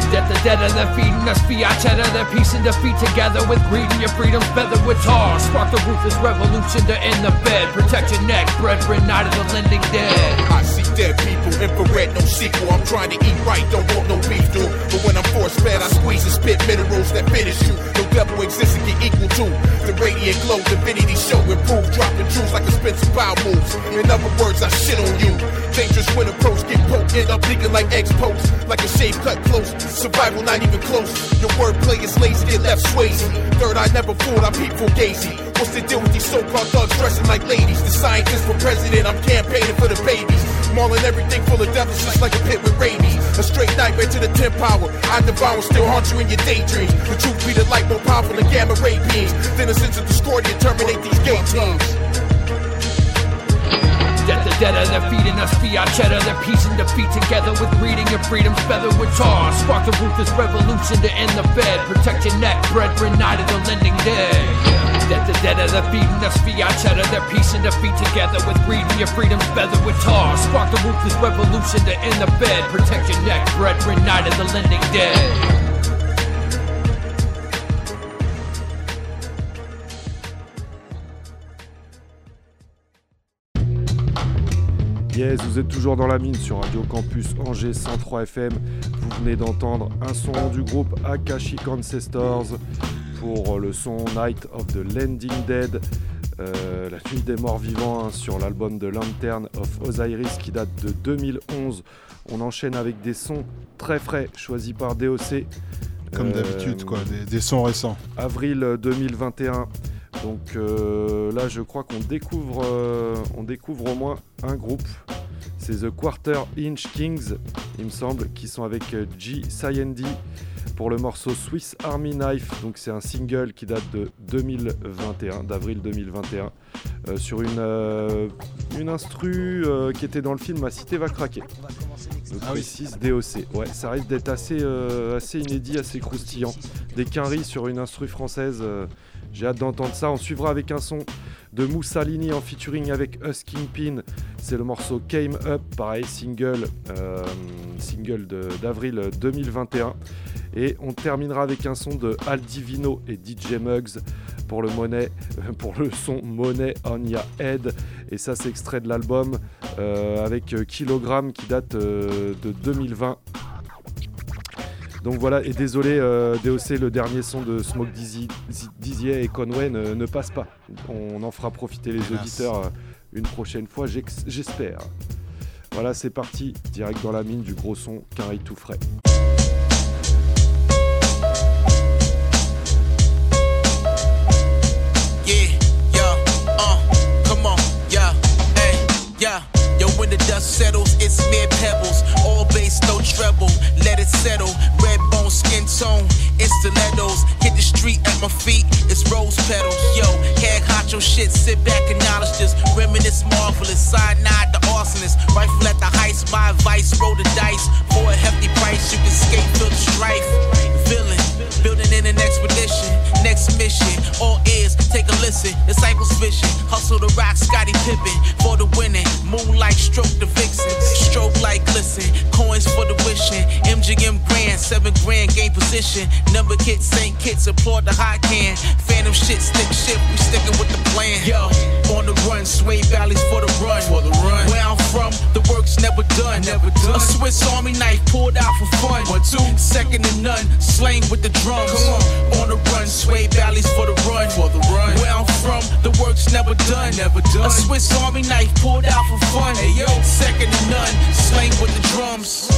Debt the dead of their feeding us fiat cheddar, their peace and defeat together with greed and your freedom's feather with tar. Spark the ruthless revolution to end the Fed. Protect your neck, brethren, night of the lending dead. Dead people, infrared, no sequel. I'm trying to eat right, don't want no beef, dude. But when I'm force fed, I squeeze and spit minerals that finish you. No devil exists and get equal to the radiant glow, divinity show, improve, dropping jewels like expensive power moves. In other words, I shit on you. Dangerous when approach, get poked, end up leaking like eggs post, like a shave cut close. Survival not even close. Your wordplay is lazy, get left swayzy. Third eye never fooled, I peep for gazy. What's the deal with these so-called thugs dressing like ladies? The scientists for president, I'm campaigning for the babies. Mauling everything full of just like a pit with rabies. A straight nightmare to the 10th power. I devour, still haunt you in your daydreams. The truth be the light more powerful than gamma ray beams. Then a sense of discordia terminate these gay teams. Death the dead of their feeding us fiat cheddar, their peace and defeat together with greeting your freedom's feather with tar. Spark the ruthless revolution to end the Fed. Protect your neck, brethren, night of the lending dead. Death the dead their feeding us fiat cheddar, their peace and defeat together with greeting your freedom's feather with tar. Spark the ruthless revolution to end the Fed. Protect your neck, brethren, night of the lending dead. Yes, vous êtes toujours dans la mine sur Radio Campus Angers 103 FM. Vous venez d'entendre un son du groupe Akashic Ancestors pour le son Night of the Landing Dead, euh, la nuit des morts vivants hein, sur l'album de Lantern of Osiris qui date de 2011. On enchaîne avec des sons très frais choisis par DOC. Comme Euh, d'habitude, quoi, des, des sons récents. Avril 2021. Donc euh, là, je crois qu'on découvre, euh, on découvre au moins un groupe. C'est The Quarter Inch Kings, il me semble, qui sont avec euh, G. Siendi pour le morceau Swiss Army Knife. Donc c'est un single qui date de 2021, d'avril 2021, euh, sur une, euh, une instru euh, qui était dans le film Ma Cité va craquer. Le précise DOC. Ouais, ça risque d'être assez, euh, assez inédit, assez croustillant. Des quinries sur une instru française. J'ai hâte d'entendre ça. On suivra avec un son de Moussalini en featuring avec Us Kingpin. C'est le morceau Came Up, pareil, single, euh, d'avril 2021. Et on terminera avec un son de Al Divino et DJ Muggs pour le, [laughs] pour le son Money on Your Head. Et ça, c'est extrait de l'album euh, avec euh, Kilogramme qui date de 2020. Donc voilà, et désolé euh, DOC, le dernier son de Smoke Dizzy, Dizier et Conway ne, ne passe pas. On en fera profiter les auditeurs euh, une prochaine fois, j'espère. Voilà, c'est parti, direct dans la mine du gros son, carré tout frais. Yeah, yo, uh, come on, yeah, hey, yeah. When the dust settles, it's mere pebbles. All bass, no treble. Let it settle. Red bone, skin tone, in stilettos. Hit the street at my feet, it's rose petals. Yo, hag honcho shit, sit back, acknowledge this. Reminisce, marvelous. Cyanide, the arsonist. Rifle at the heist, my advice. Roll the dice. For a hefty price, you can skate, feel the strife. Villain, building in an expedition. Next mission, all ears, take a listen. Disciples vision, hustle the rock, Scotty Pippen for the winning. Moonlight stroke the vixen, stroke like glisten. Coins for the wishing. MGM grand, seven grand gain position. Number kits, Saint kits, applaud the hot can. Phantom shit, stick shit, we sticking with the plan. Yo, on the run, sway valleys for the run. For the run. Where I'm from, the work's never done. Never done. A Swiss Army knife pulled out for fun. One, two, second to none. Slang with the drums. Come on, on the run, sway valleys for the run. For the run. Where I'm from, the work's never done. Never done. A Swiss Army knife pulled out for fun. Hey yo, second to none. Slang with the drums.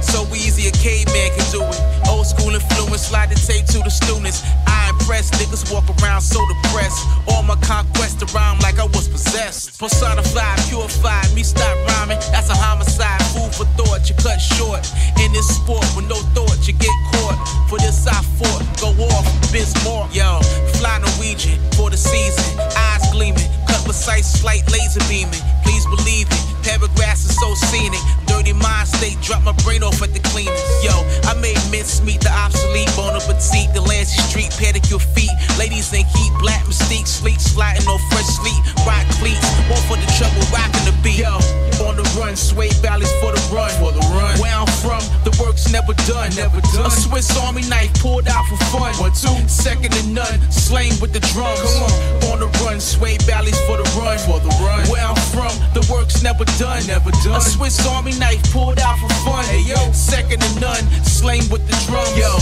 So easy a caveman can do it. Old school influence, slide the tape to the students. I impress niggas walk around so depressed. All my conquest around like I was possessed. Personified, purified, me stop rhyming. That's a homicide. Food for thought, you cut short. In this sport with no thought, you get caught. For this I fought, go off, Bismarck. Yo, fly Norwegian for the season. Eyes gleaming, cut precise, slight laser beaming. Please believe it. Paragraphs are so scenic. Dirty mind state, drop my brain off at the cleaners. Yo, I made mincemeat, the obsolete, bone of petite, the Lancy Street, pedicure feet. Ladies in heat, black mystique, sleek, sliding on fresh sleep, rock cleats. One for the trouble, rocking the beat. Yo, on the run, sway valleys for the run. For the run. Where I'm from, the work's never done. Never done. A Swiss Army knife pulled out for fun. One, two. Second to none, slain with the drums. Come on, on the run, sway valleys never done. Never done. A Swiss Army knife pulled out for fun. Hey yo, second to none, slain with the drums. Yo,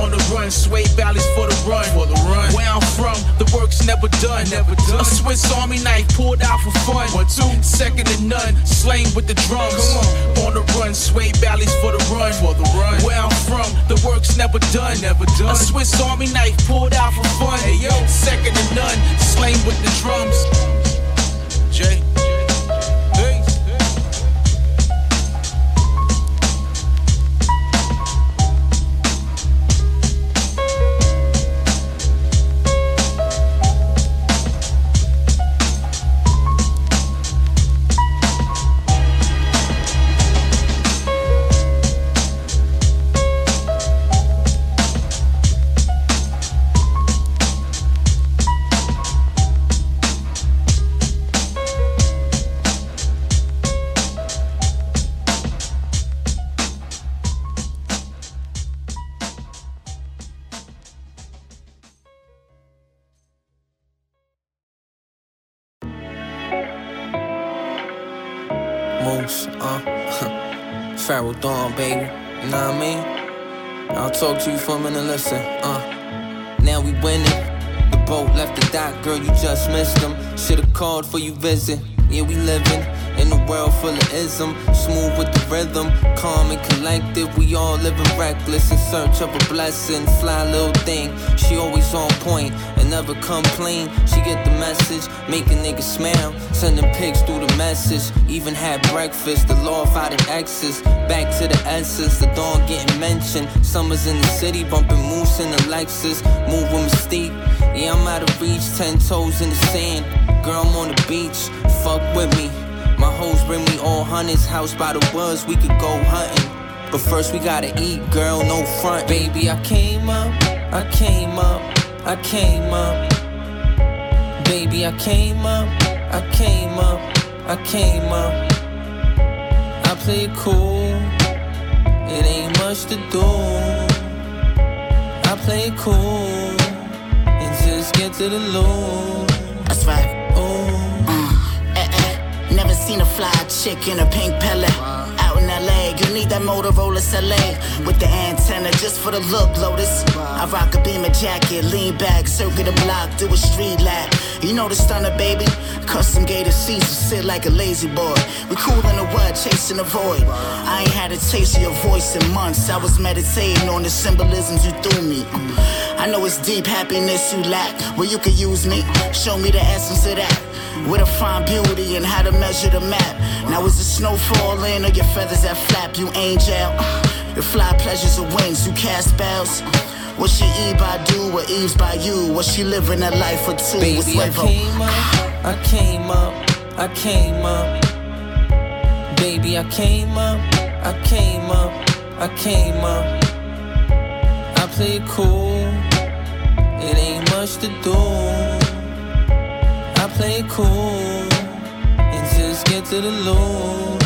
on the run, sway valleys for the run. For the run. Where I'm from, the work's never done. Never done. A Swiss Army knife pulled out for fun. One, two, second to none, slain with the drums. Come on, on the run, sway valleys for the run. For the run. Where I'm from, the work's never done. Never done. A Swiss Army knife pulled out for fun. Hey yo, second to none, slain with the drums. hard for you visit. Yeah, we living full of ism. Smooth with the rhythm, calm and collected. We all living reckless in search of a blessing. Fly little thing, she always on point and never complain. She get the message, make a nigga smile. Sending pics through the message. Even had breakfast, the law in X's. Back to the essence, the dawn getting mentioned. Summers in the city, bumping moose in the Lexus. Move with mystique. Yeah, I'm out of reach, ten toes in the sand. Girl, I'm on the beach, fuck with me. Hoes bring me all hundreds, house by the woods, we could go hunting. But first we gotta eat, girl, no front. Baby, I came up, I came up, I came up. Baby, I came up, I came up, I came up. I play it cool, it ain't much to do. I play it cool, and just get to the loot. That's right. Never seen a fly chick in a pink pellet. Out in LA, you need that Motorola Soleil with the antenna just for the look, Lotus. I rock a beamer jacket, lean back, circuit the block, do a street lap. You know the stunner, baby. Custom gated seats, sit like a lazy boy. We cool in the what, chasing the void. I ain't had a taste of your voice in months. I was meditating on the symbolisms you threw me. I know it's deep happiness you lack. Well, you could use me. Show me the essence of that. Where to find beauty and how to measure the map. Now is the snow falling or your feathers that flap? You angel. Your fly pleasures of wings, you cast spells. What she eat by do, what Eve's by you. What she living a life for two. Baby, I came up, I came up, I came up. Baby, I came up, I came up, I came up. I play it cool, it ain't much to do. I play cool, and just get to the loot.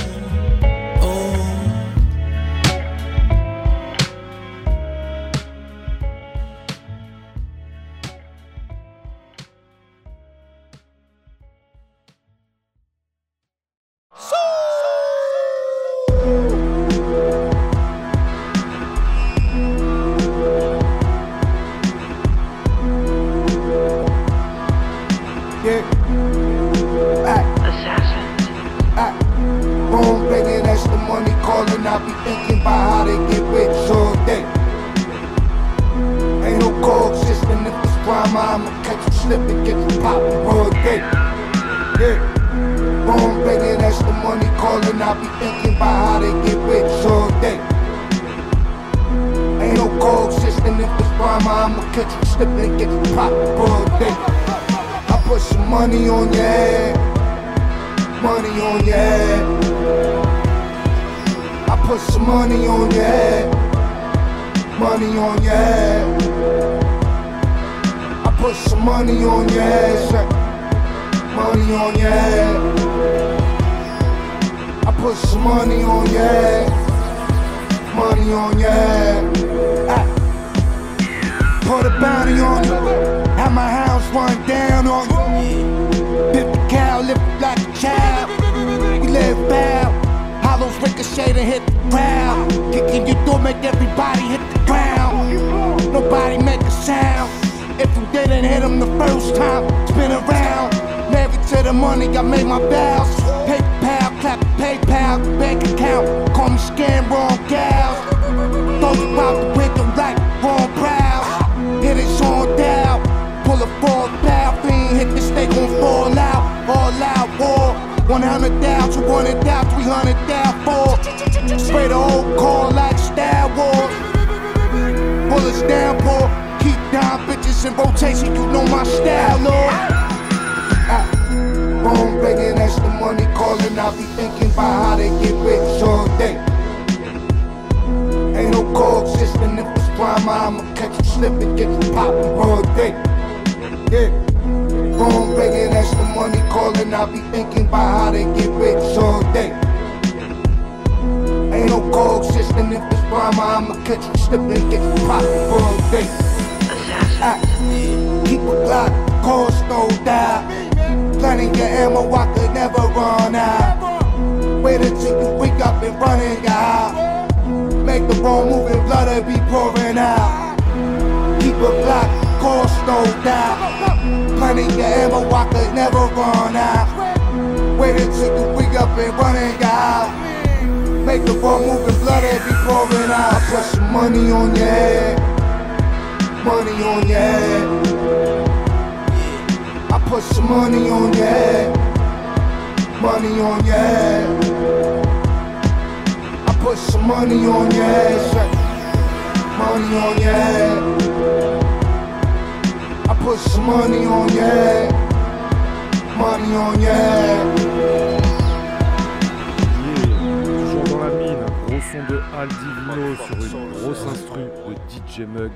Gros son de Al Divino sur une grosse instru de DJ Muggs.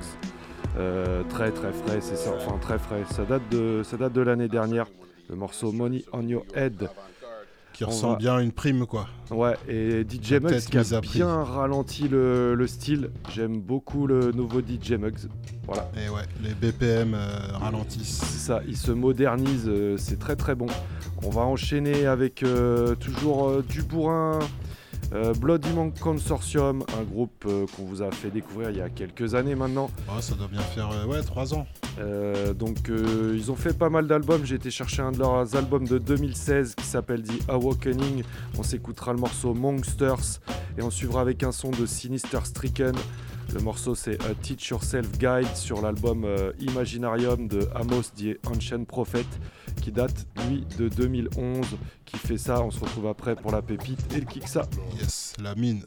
Euh, très très frais, c'est ça, enfin très frais. Ça date de, ça date de l'année dernière. Le morceau Money on Your Head. Qui ressemble va- bien à une prime, quoi. Ouais, et DJ Muggs qui a bien ralenti le, le style. J'aime beaucoup le nouveau DJ Muggs. Voilà. Et ouais, les BPM euh, ralentissent. C'est ça, il se modernise, euh, c'est très très bon. On va enchaîner avec toujours du bourrin. Euh, Bloody Monk Consortium, un groupe euh, qu'on vous a fait découvrir il y a quelques années maintenant. Oh, ça doit bien faire euh, ouais, 3 ans. Euh, donc euh, ils ont fait pas mal d'albums. J'ai été chercher un de leurs albums de 2016 qui s'appelle The Awakening. On s'écoutera le morceau Monsters et on suivra avec un son de Sinister Stricken. Le morceau c'est A Teach Yourself Guide sur l'album Imaginarium de Amos the Ancient Prophet qui date lui de 2011. Qui fait ça On se retrouve après pour la pépite et le kick ça. Yes, la mine.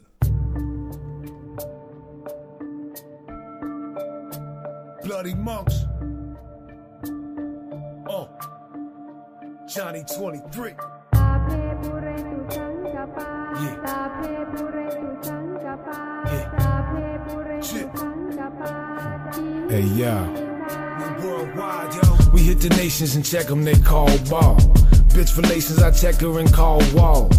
Bloody monks. Oh. Johnny 23. Hey, yeah. We hit the nations and check them, they call ball. Bitch relations, I check her and call walls.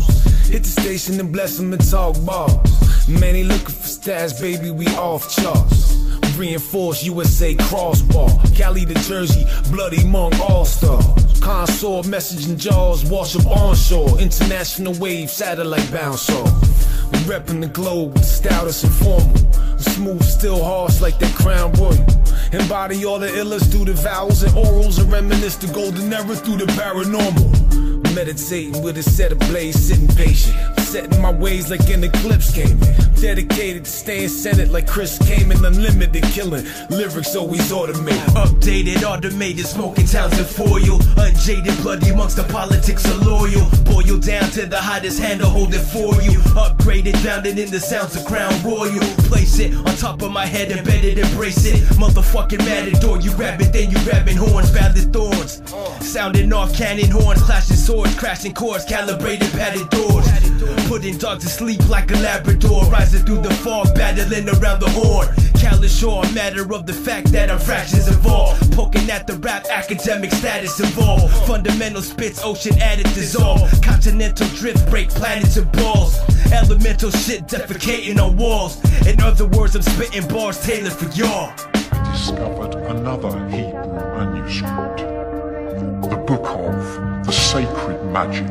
Hit the station and bless them and talk balls. Man, they looking for stats, baby, we off charts. Reinforced USA crossbar. Cali to Jersey, bloody monk all star. Consort messaging jaws, wash up onshore. International wave, satellite bounce off. We reppin' the globe, with stoutest and formal. We smooth, still harsh like that crown royal. Embody all the illest through the vowels and orals and reminisce the golden era through the paranormal. Meditating with a set of blades, sitting patient. Setting my ways like an eclipse came in. Dedicated to staying centered like Chris Kamen. Unlimited killing. Lyrics always automated. Updated, automated, smoking towns and foil. Unjaded, bloody amongst the politics are loyal. Boil down to the hottest hand to hold it for you. Upgraded, grounded in the sounds of Crown Royal. Place it on top of my head, embedded, embrace it. Motherfucking matador, you grab it, then you grabbing horns, valid thorns. Uh. Sounding off cannon horns, clashing swords, crashing cores, calibrated padded doors. Putting dogs to sleep like a Labrador, rising through the fog, battling around the horn. Callous shore, matter of the fact that I'm fractions involved. Poking at the rap, academic status involved. Fundamental spits, ocean added dissolve. Continental drift, break planets and balls. Elemental shit defecating on walls. In other words, I'm spitting bars tailored for y'all. I discovered another Hebrew manuscript, the book of the sacred magic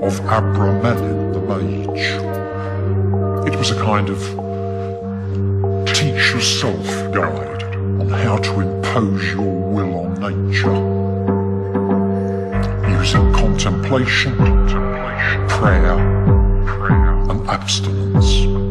of Abramelin the Mage. It was a kind of teach yourself guide on how to impose your will on nature using contemplation, prayer, and abstinence.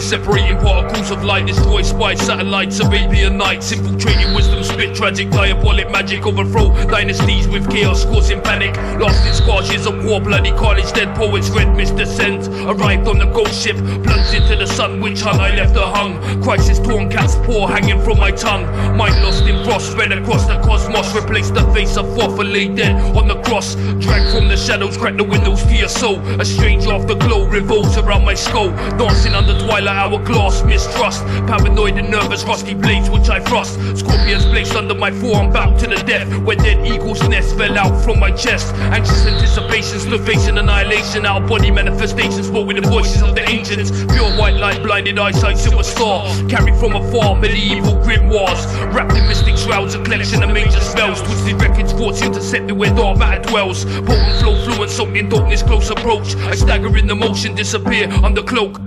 Separating particles of light, destroy spies, satellites, Arabian nights, infiltrating wisdom, spit tragic, diabolic magic, overthrow dynasties with chaos, causing panic, lost in squashes of war, bloody carnage, dead poets, red mist descends, arrived on the ghost ship, plunged into the sun, witch hunt, I left her hung, crisis torn, cat's paw hanging from my tongue, mind lost in frost, spread across the cosmos, replace the face of Father lay dead on the cross, dragged from the shadows, crack the windows to your soul, a strange afterglow revolves around my skull, dancing under twilight hourglass, mistrust, paranoid and nervous, rusty blades which I thrust, scorpions placed under my forearm, bound to the death, where dead eagles' nests fell out from my chest, anxious anticipation, starvation, annihilation, of body manifestations, spoke with the voices of the ancients, pure white light, blinded eyesight, silver star, carried from afar, medieval grim grimoires, wrapped in mystic shrouds, a collection of major spells, twisted records, thoughts intercepted where dark matter dwells, potent flow, fluent, in darkness, close approach, I stagger in the motion, disappear under cloak.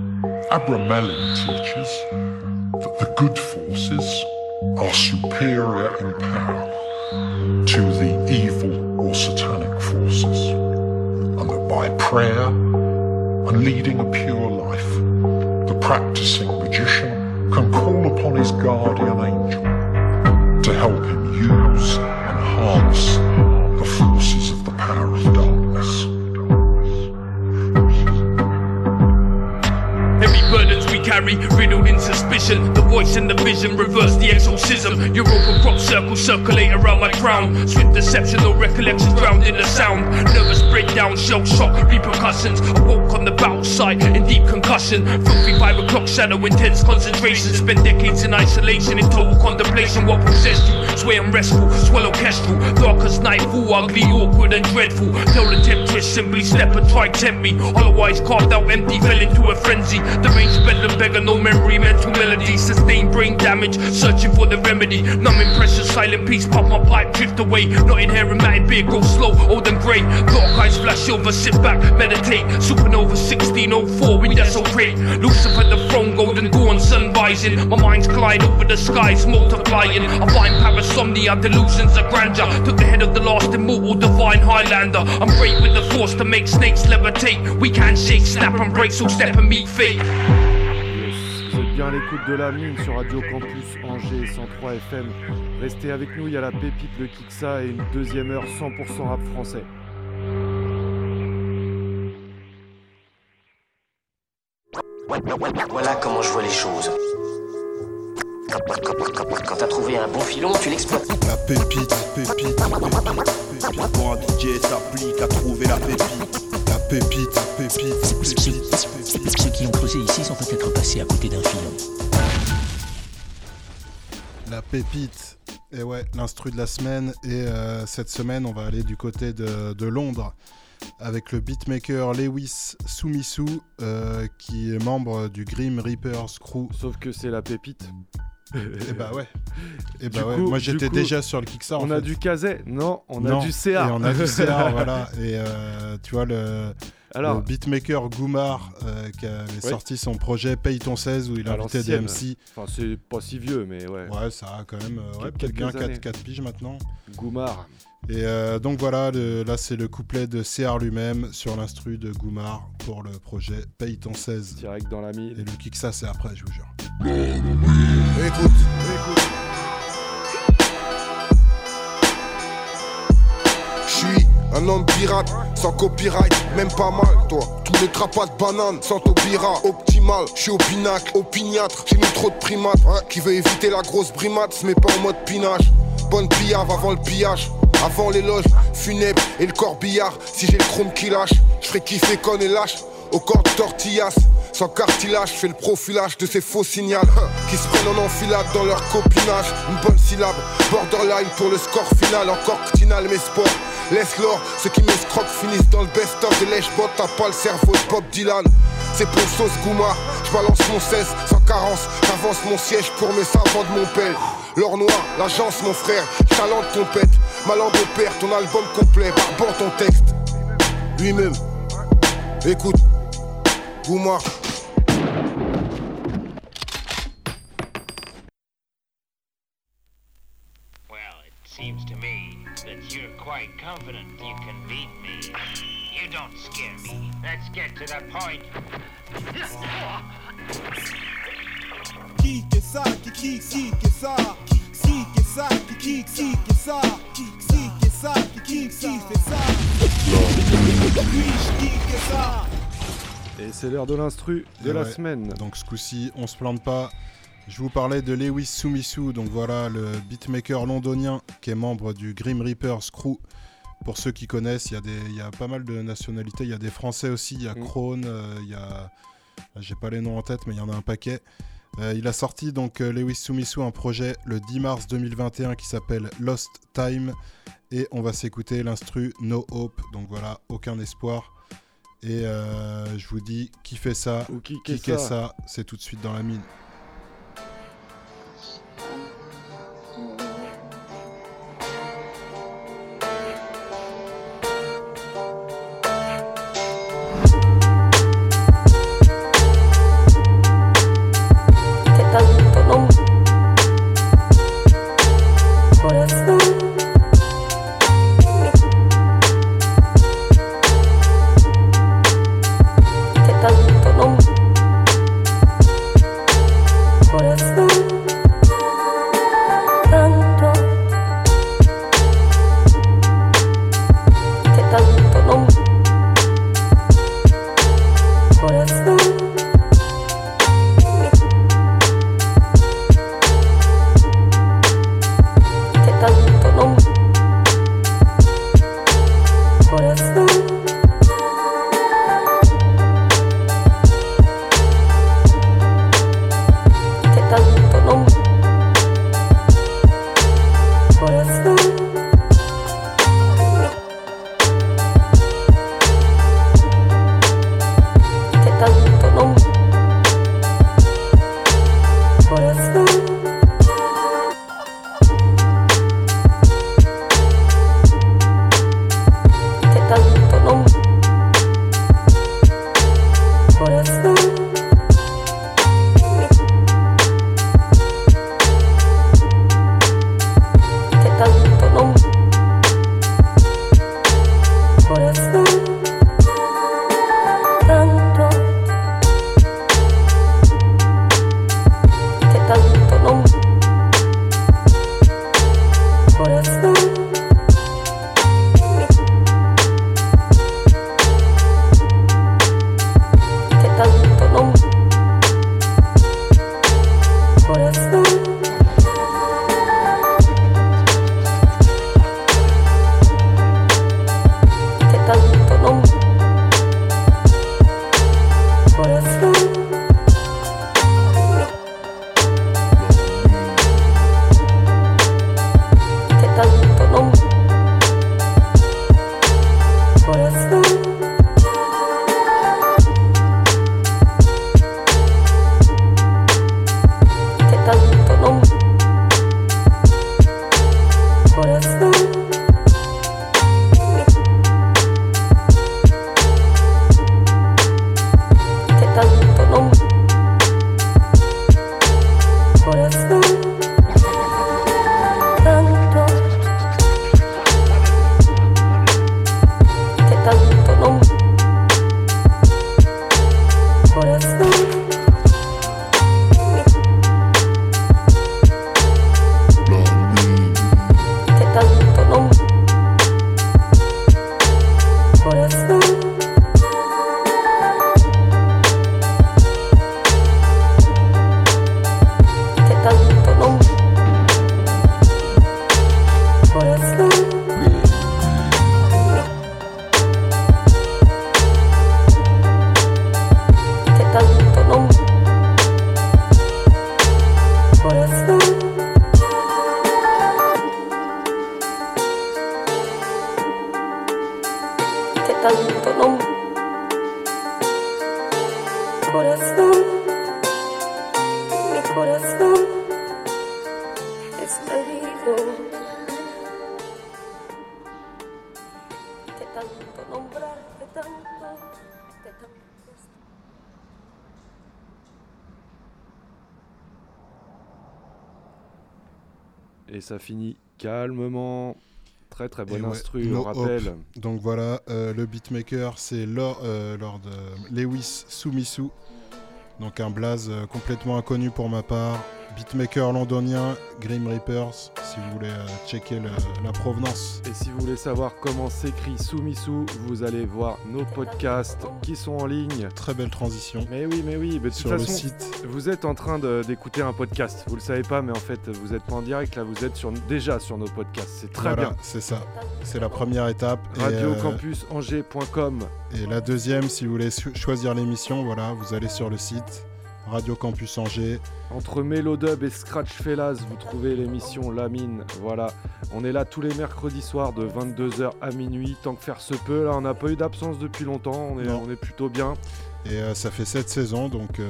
Abramelin teaches that the good forces are superior in power to the evil or satanic forces, and that by prayer and leading a pure life, the practicing magician can call upon his guardian angel to help him Larry, riddled in suspicion. The voice and the vision reverse the exorcism. Europa crop circles circulate around my crown. Swift deception, no recollections drowned in the sound. Nervous breakdown, shell shock, repercussions. I Awoke on the bout side in deep concussion. Filthy five o'clock shadow, intense concentration. Spent decades in isolation, in total contemplation. What possessed you? Sway unrestful, swallow kestrel. Dark as nightfall, ugly, awkward, and dreadful. Tell the temptress simply step and try tempt me. Otherwise, carved out empty, fell into a frenzy. Deranged bedlam beggar, no memory, mental melody, sustained brain damage, searching for the remedy. Numbing pressure, silent peace, pop my pipe, drift away. Not inherent, matted beard, grow slow, old and grey. Dark eyes flash over, sit back, meditate. Supernova 1604, we desecrate. Lucifer the throne, golden dawn, sun rising. My mind's glide over the skies, multiplying. I find parasomnia, delusions of grandeur. Took the head of the last immortal divine Highlander. I'm great with the force to make snakes levitate. We can shake, snap and break, so step and meet fate. Bien à l'écoute de la mine sur Radio Campus Angers 103 FM. Restez avec nous, il y a la pépite, le Kiksa et une deuxième heure 100% rap français. Voilà comment je vois les choses. Quand, t'as trouvé un bon filon, tu l'exploites. La pépite, pépite, pépite, pépite. Pour un DJ s'applique à trouver la pépite. Pépite, pépite, pépite. Ceux qui ont creusé ici sont peut-être passés à côté d'un filon. La pépite. Et ouais, l'instru de la semaine. Et euh, cette semaine, on va aller du côté de, de Londres avec le beatmaker Lewis Sumisu, euh, qui est membre du Grim Reapers Crew. Sauf que c'est la pépite. [laughs] Et bah ouais. Et Du bah ouais. coup- Moi j'étais déjà sur le Kickstarter. On a du Kazé Non, on a du CA. Et on a du [laughs] CA, voilà. Et euh, tu vois, le, Alors- le beatmaker Goumar euh, qui avait Ouais. sorti son projet Paye ton 16 où il invitait des. MC. Enfin, c'est pas si vieux, mais ouais. Ouais, ça a quand même euh, ouais, peut-être bien années. 4, 4 piges maintenant. Goumar. Et euh, donc voilà, le- là c'est le couplet de CR lui-même sur l'instru de Goumar pour le projet Paye ton 16. Direct dans la mine. Et le kick ça c'est après, je vous jure. Écoute, écoute. Je suis un homme pirate, sans copyright, même pas mal, toi. Tous les trapas de bananes, sans tobira, optimal. Je suis au pinacle, opiniâtre, j'ai mis trop de primates. hein, qui veut éviter la grosse brimate, se met pas en mode pinage. Bonne pillave avant le pillage. Avant l'éloge funèbre et le corbillard. Si j'ai le chrome qui lâche, je ferai kiffer con et lâche. Au corps de tortillas, sans cartilage, fais le profilage de ces faux signaux qui se prennent en enfilade dans leur copinage. Une bonne syllabe, borderline pour le score final, encore ctinal mes sports. Laisse l'or, ceux qui m'escroquent finissent dans le best-of des lèche-bottes, t'as pas le cerveau de Bob Dylan. c'est pour sauce Gouma. Je balance mon 16 sans carence, j'avance mon siège pour mes savants de mon père. L'or noir, l'agence mon frère, talent de compète, ma langue au père, ton album complet, barbant ton texte. Lui-même, écoute, Gouma. Well, it seems to me that you're quite confident you can beat me. You don't scare me. Let's get to the point. Qui que ça, qui qui qui que ça, qui que ça, qui qui qui que ça, qui que ça, qui qui qui fait ça. Qui que ça. Et c'est l'heure de l'instru de Et la semaine. Donc ce coup-ci, on se plante pas. Je vous parlais de Lewis Sumisu, donc voilà le beatmaker londonien qui est membre du Grim Reapers Crew. Pour ceux qui connaissent, il y, y a pas mal de nationalités. Il y a des Français aussi, il y a Mm. Krone, euh, il y a. J'ai pas les noms en tête, mais il y en a un paquet. Euh, il a sorti donc euh, Lewis Sumisu un projet le 10 mars 2021 qui s'appelle Lost Time. Et on va s'écouter l'instru No Hope. Donc voilà, aucun espoir. Et euh, je vous dis, qui fait ça Ou qu'est ça ça C'est tout de suite dans la mine. Finit calmement. Très très bonne ouais, instru, No on rappelle. Hope. Donc voilà, euh, le beatmaker c'est Lord, euh, Lord, euh, Lewis Sumisu. Donc un blaze complètement inconnu pour ma part. Beatmaker londonien, Grim Reapers, si vous voulez euh, checker le- la provenance. Et si vous voulez savoir comment s'écrit Soumisou, vous allez voir nos podcasts qui sont en ligne. Très belle transition. Mais oui, mais oui, mais de toute Sur le façon, site. vous êtes en train d'écouter un podcast. Vous le savez pas, mais en fait, vous êtes pas en direct là, vous êtes sur, déjà sur nos podcasts. C'est très Voilà, bien. c'est ça. C'est la première étape. Et, euh, Radiocampusangers.com. Et la deuxième, si vous voulez cho- choisir l'émission, voilà, vous allez sur le site Radio Campus Angers. Entre Mélodub et Scratch Fellas, vous trouvez l'émission La Mine. Voilà, on est là tous les mercredis soirs de 22h à minuit, tant que faire se peut. Là, on n'a pas eu d'absence depuis longtemps, on est, Non. on est plutôt bien. Et euh, ça fait 7 saisons, donc euh,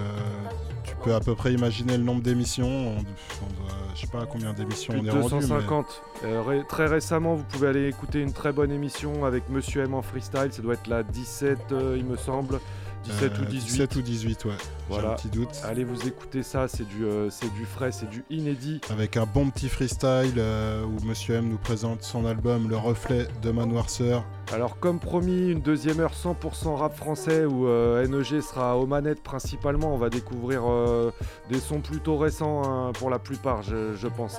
tu peux à peu près imaginer le nombre d'émissions. On, on doit- je sais pas à combien d'émissions on est rendu. mais- 250. Euh, ré- très récemment, vous pouvez aller écouter une très bonne émission avec Monsieur M en freestyle. Ça doit être la 17, euh, il me semble. 17 Euh, ou 18. 17 ou 18, ouais. J'ai Voilà. un petit doute. Allez vous écouter ça, c'est du, euh, c'est du frais, c'est du inédit. Avec un bon petit freestyle euh, où Monsieur M nous présente son album Le Reflet de ma noirceur. Alors comme promis, une deuxième heure 100% rap français où euh, NEG sera aux manettes principalement. On va découvrir euh, des sons plutôt récents hein, pour la plupart, je, je pense.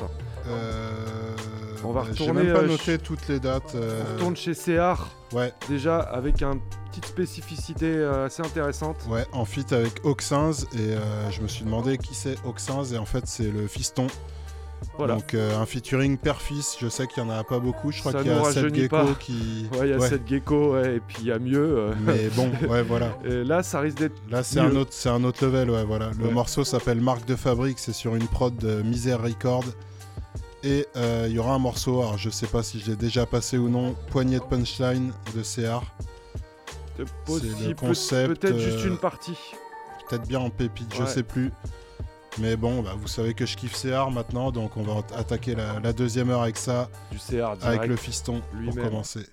On va J'ai retourner. même pas euh, noté toutes les dates. euh, On retourne chez CR. Ouais. Déjà avec une petite spécificité euh, assez intéressante. Ouais, en feat avec Oxins et euh, je me suis demandé qui c'est Oxins et en fait c'est le fiston. Voilà. Donc euh, un featuring père-fils, je sais qu'il y en a pas beaucoup, je crois qu'il y a Seth rajeunit Gecko pas. qui... Ouais, il y a Ouais. Seth Gecko ouais, et puis il y a mieux. euh. Mais bon, [laughs] ouais, voilà. Et là, ça risque d'être. Là c'est un, autre, un autre level, ouais, voilà. Le Ouais. morceau s'appelle Marque de fabrique, c'est sur une prod de Misère Record. Et euh, il y aura un morceau, alors je sais pas si je l'ai déjà passé ou non, Poignée de Punchline de CR. C'est le concept. peut-être juste euh, une partie. Peut-être bien en pépite, je Ouais. sais plus. Mais bon, bah, vous savez que je kiffe CR maintenant, donc on va at- attaquer la, la deuxième heure avec ça. Du CR Avec le fiston pour commencer.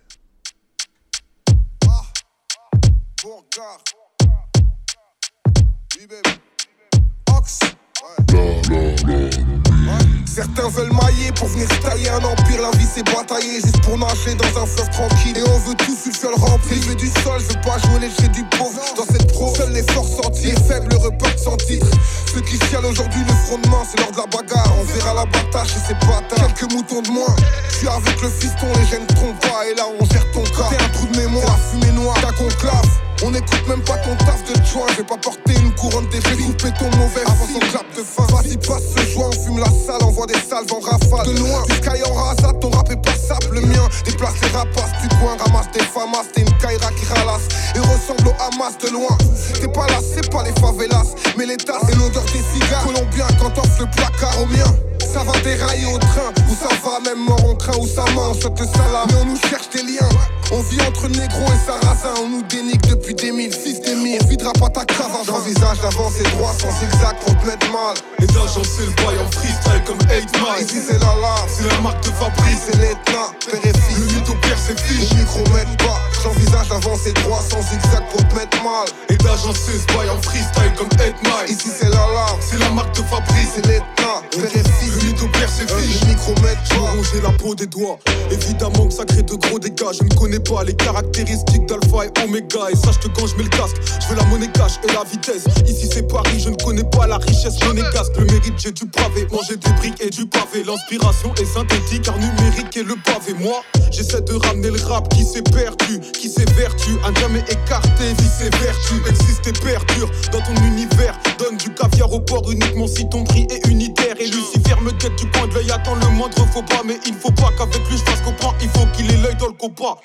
Certains veulent mailler pour venir tailler un empire. La vie c'est batailler juste pour nager dans un fleuve tranquille. Et on veut tous une seule remplie. Je veux du sol, je veux pas jouer les du pauvre. Dans cette pro, seuls les forts sentis. Les faibles repartent sans titre. Ceux qui chialent aujourd'hui le front de main, c'est l'heure de la bagarre. On verra la bataille chez ces bâtards. Quelques moutons de moins. Je suis avec le fiston, les gènes trompent pas. Et là on gère ton cas. T'es un trou de mémoire, la fumée noire, ta conclave. On écoute même pas ton taf de joint. Je vais pas porter une couronne d'épée. Couper ton mauvais avant son clap de fin. Vas-y, passe ce joint, on fume la salle, envoie des salves en rafale. De loin, du sky en rasade, ton rap est passable. Le mien déplace les rapaces du coin, ramasse des famas. T'es une Kaira qui ralasse et ressemble au Hamas de loin. T'es pas là, c'est pas les favelas, mais les tasses et l'odeur des cigares. Colombien quand t'offres le placard au mien. Ça va dérailler au train, ou ça va même mort en train, ou ça mange le salam. Mais on nous cherche des liens. On vit entre négro et sarrasin, on nous dénique depuis des mille, fils des mille. On videra pas ta avant. J'envisage d'avancer droit sans zigzag pour te mettre mal. Et d'agencer le bail en freestyle comme 8 Mile. Ici c'est la lave, C'est la marque de Fabrice. c'est père et. Le mytho perd ses fiches. Le micro m'aide pas, j'envisage d'avancer droit sans zigzag pour te mettre mal. Et d'agencer ce bail en freestyle comme 8 Mile. Ici c'est la lave, C'est la marque de Fabrice. c'est l'Etna, père et fils. Le mytho perd ses fiches. Le micro m'aide Je me pas. rongeais la peau des doigts. Évidemment que ça crée de gros dégâts. Je ne connais pas les caractéristiques d'Alpha et Omega. Et sache que quand je mets le casque, je veux la monnaie cash et la vitesse. Ici c'est Paris, je ne connais pas la richesse monégasque. Le mérite, j'ai du pavé. Manger des briques et du pavé. L'inspiration est synthétique car numérique et le pavé. Moi, j'essaie de ramener le rap qui s'est perdu, qui s'est vertu. Un jamais écarté, vie ses vertus. Exister perdure dans ton univers. Donne du caviar au port uniquement si ton prix est unitaire. Et Lucifer me guette du coin de l'œil, attend le moindre faux pas. Mais il faut pas qu'avec lui je fasse comprendre. Il faut qu'il ait l'œil dans le copa.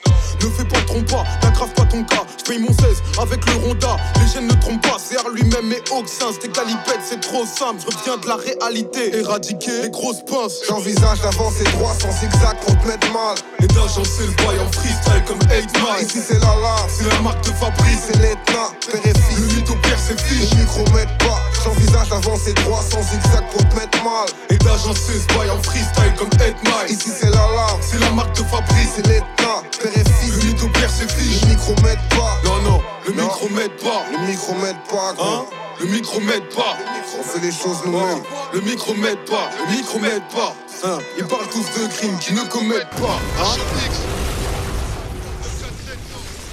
Ne fais pas le trompa, n'aggrave pas ton cas. Je paye mon 16 avec le Ronda. Les gènes ne trompent pas, c'est lui-même et Oxins. Des galipettes, c'est trop simple. Je reviens de la réalité. Éradiquer les grosses pinces. J'envisage d'avancer droit sans zigzag mettre mal. Et d'agencer le bail en freestyle comme 8 Mile. Ici c'est la lave, C'est la marque de Fabrice. c'est l'Etna, père et fils. Le mytho perd ses fiches. Le micro m'aide pas, j'envisage d'avancer droit sans zigzag pour te mettre mal. Et d'agencer ce bail en freestyle comme Ed Miles. Ici c'est l'alarme, C'est la marque de fabrique. c'est l'état, père et fils. Le mytho perd ses fiches. Le micro pas, Non, non, le Non. micro pas. le micro pas, gros. Hein? Le micro pas. On fait les choses nous-mêmes. Le micro pas, le micro pas. Hein, Ils parlent tous de crimes qui ne commettent pas. Hein?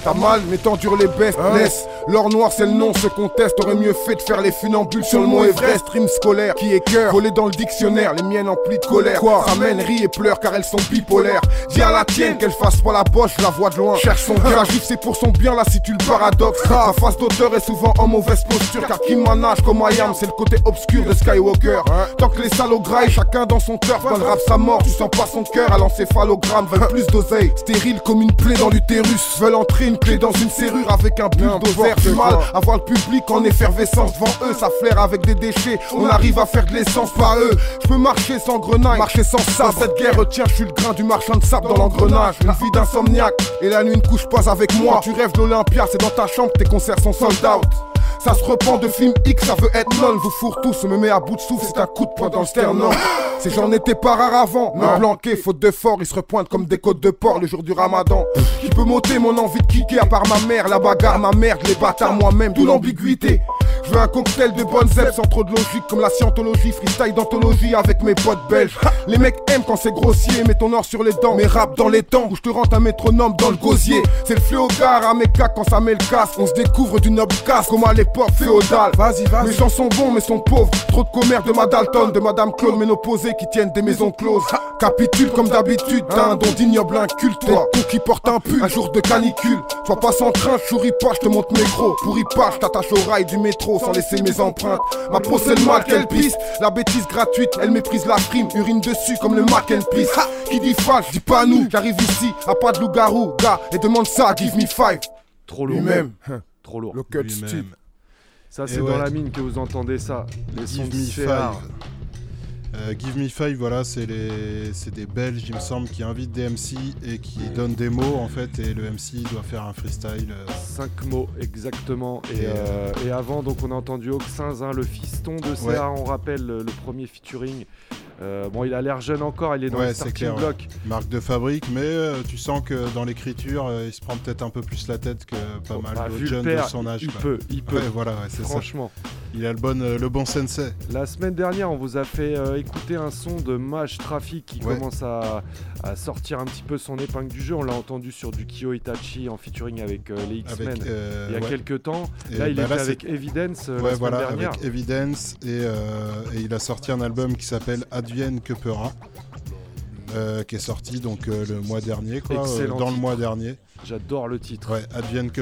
T'as mal, mais t'endures les bestes, laisse. L'or noir, c'est le nom, se conteste. Aurait mieux fait de faire les funambules sur le mont Everest. Rime scolaire, qui est cœur, collé dans le dictionnaire. Les miennes emplies de colère. Quoi Ramène, rit et pleure car elles sont bipolaires. Dis à la tienne qu'elle fasse pas la poche, la voix de loin. Cherche son bien, juif, c'est pour son bien là si tu le paradoxes. La face d'auteur est souvent en mauvaise posture car qui manage comme I am, c'est le côté obscur de Skywalker. Tant que les salauds graillent, chacun dans son turf. Quand le rap sa mort, tu sens pas son cœur à l'encéphalogramme. Veulent plus d'oseille, stérile comme une plaie dans l'utérus. Veulent entrer une clé dans une serrure avec un bulldozer. Du mal à voir le public en effervescence devant eux. Ça flaire avec des déchets. On arrive à faire de l'essence par eux. Je peux marcher sans grenaille, marcher sans sabre. Cette guerre retient, je suis le grain du marchand de sable dans l'engrenage. Une vie d'insomniaque et la nuit ne couche pas avec moi. Tu rêves d'Olympia, c'est dans ta chambre, tes concerts sont sold out. Ça se reprend de film X, ça veut être non. Vous fourre tous, me met à bout de souffle, c'est un coup de poing dans le sternum. Ces gens n'étaient pas rares avant, non planqués, faute de fort, ils se repointent comme des côtes de porc le jour du ramadan. Qui peut m'ôter mon envie de kicker à part ma mère, la bagarre, ma merde, les bâtards moi-même, d'où l'ambiguïté. Je veux un cocktail de bonnes ailes sans trop de logique, comme la scientologie, freestyle d'anthologie avec mes potes belges. Les mecs aiment quand c'est grossier, mets ton or sur les dents, mes rap dans les temps, où je te rentre un métronome dans le gosier. C'est le fléau gare à mes cacs quand ça met le casque, on se découvre du noble casse comme à l'époque féodale. Vas-y, vas-y. Les gens sont bons mais sont pauvres, trop de commères de Madalton, de Madame Claude, ménopausée qui tiennent des maisons closes. Capitule comme d'habitude, d'un don d'ignoble inculte, toi, con qui porte un pull, un jour de canicule. Sois pas sans train, je souris pas, je te montre mes gros. Pourri pas, je t'attache au rail du métro sans laisser mes empreintes. Ma peau c'est le mal qu'elle pisse, la bêtise gratuite, elle méprise la prime, urine dessus comme le Mac and Peace. Ha qui dit fâche, dis pas nous, j'arrive ici, à pas de loup-garou, gars, et demande ça, give me five. Trop lourd. Lui-même. Trop lourd. Le cut style. Ça, c'est ouais. dans la mine que vous entendez ça. Les sons Give de Me Féard. Five. Euh, Give Me Five, voilà, c'est les... c'est des Belges, il me semble, qui invitent des MC et qui donnent des mots en fait, et le MC doit faire un freestyle. euh, Cinq mots exactement. Et, Et, euh, et avant, donc on a entendu hein, le fiston de Ouais. CA, on rappelle le, le premier featuring. Euh, bon, il a l'air jeune encore, il est dans ouais, le c'est starting clair. ouais. block. Marque de fabrique, mais euh, tu sens que dans l'écriture, euh, il se prend peut-être un peu plus la tête que pas mal bah, le jeunes de son âge. il quoi. peut, il peut. Ouais, voilà, c'est ça. Franchement. Il a le bon, le bon sensei. La semaine dernière, on vous a fait écouter un son de Mage Traffic qui commence à, à sortir un petit peu son épingle du jeu. On l'a entendu sur du Kyo Itachi en featuring avec les X-Men il y a quelques temps. Et là, il bah était là, avec Evidence la semaine voilà, dernière. avec Evidence et, et il a sorti un album qui s'appelle Advienne que Pera, euh, qui est sorti donc euh, le mois dernier, quoi, euh, dans le mois dernier. J'adore le titre. Ouais, Advienne que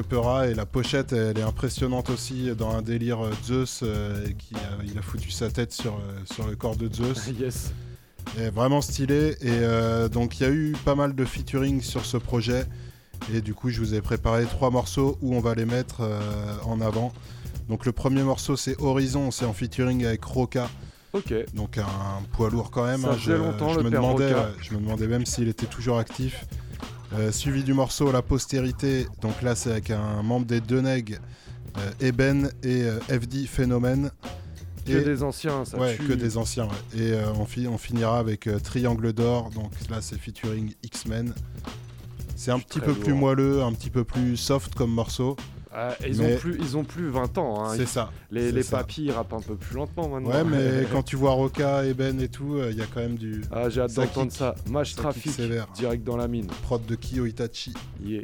et la pochette, elle est impressionnante aussi dans un délire Zeus, qui a- il a foutu sa tête sur, sur le corps de Zeus. [laughs] yes. Et vraiment stylé. Et donc il y a eu pas mal de featuring sur ce projet. Et du coup, je vous ai préparé trois morceaux où on va les mettre en avant. Donc le premier morceau, c'est Horizon, c'est en featuring avec Roca. Ok. Donc un poids lourd quand même. Ça hein. faisait longtemps, je le me père demandais, Roca. ouais, je me demandais même s'il était toujours actif. Euh, suivi du morceau La Postérité. Donc là, c'est avec un membre des Deux Nègres, euh, Eben et euh, FD Phénomène. Que des anciens, ça Ouais, tue. que des anciens, ouais. Et euh, on, fi- on finira avec euh, Triangle d'Or. Donc là, c'est featuring X-Men. C'est un petit peu plus moelleux, un petit peu plus soft comme morceau. Ah, ils, Mais- ont plus, ils ont plus 20 ans. hein. C'est ça, Les, les ça. rappent un peu plus lentement maintenant. Ouais, mais [laughs] quand tu vois Roca, Eben et tout, euh, il y a quand même du. Ah, j'ai hâte d'entendre ça. Match Ça trafic, sévère. direct dans la mine. Prod de Kiyo Itachi. Yeah.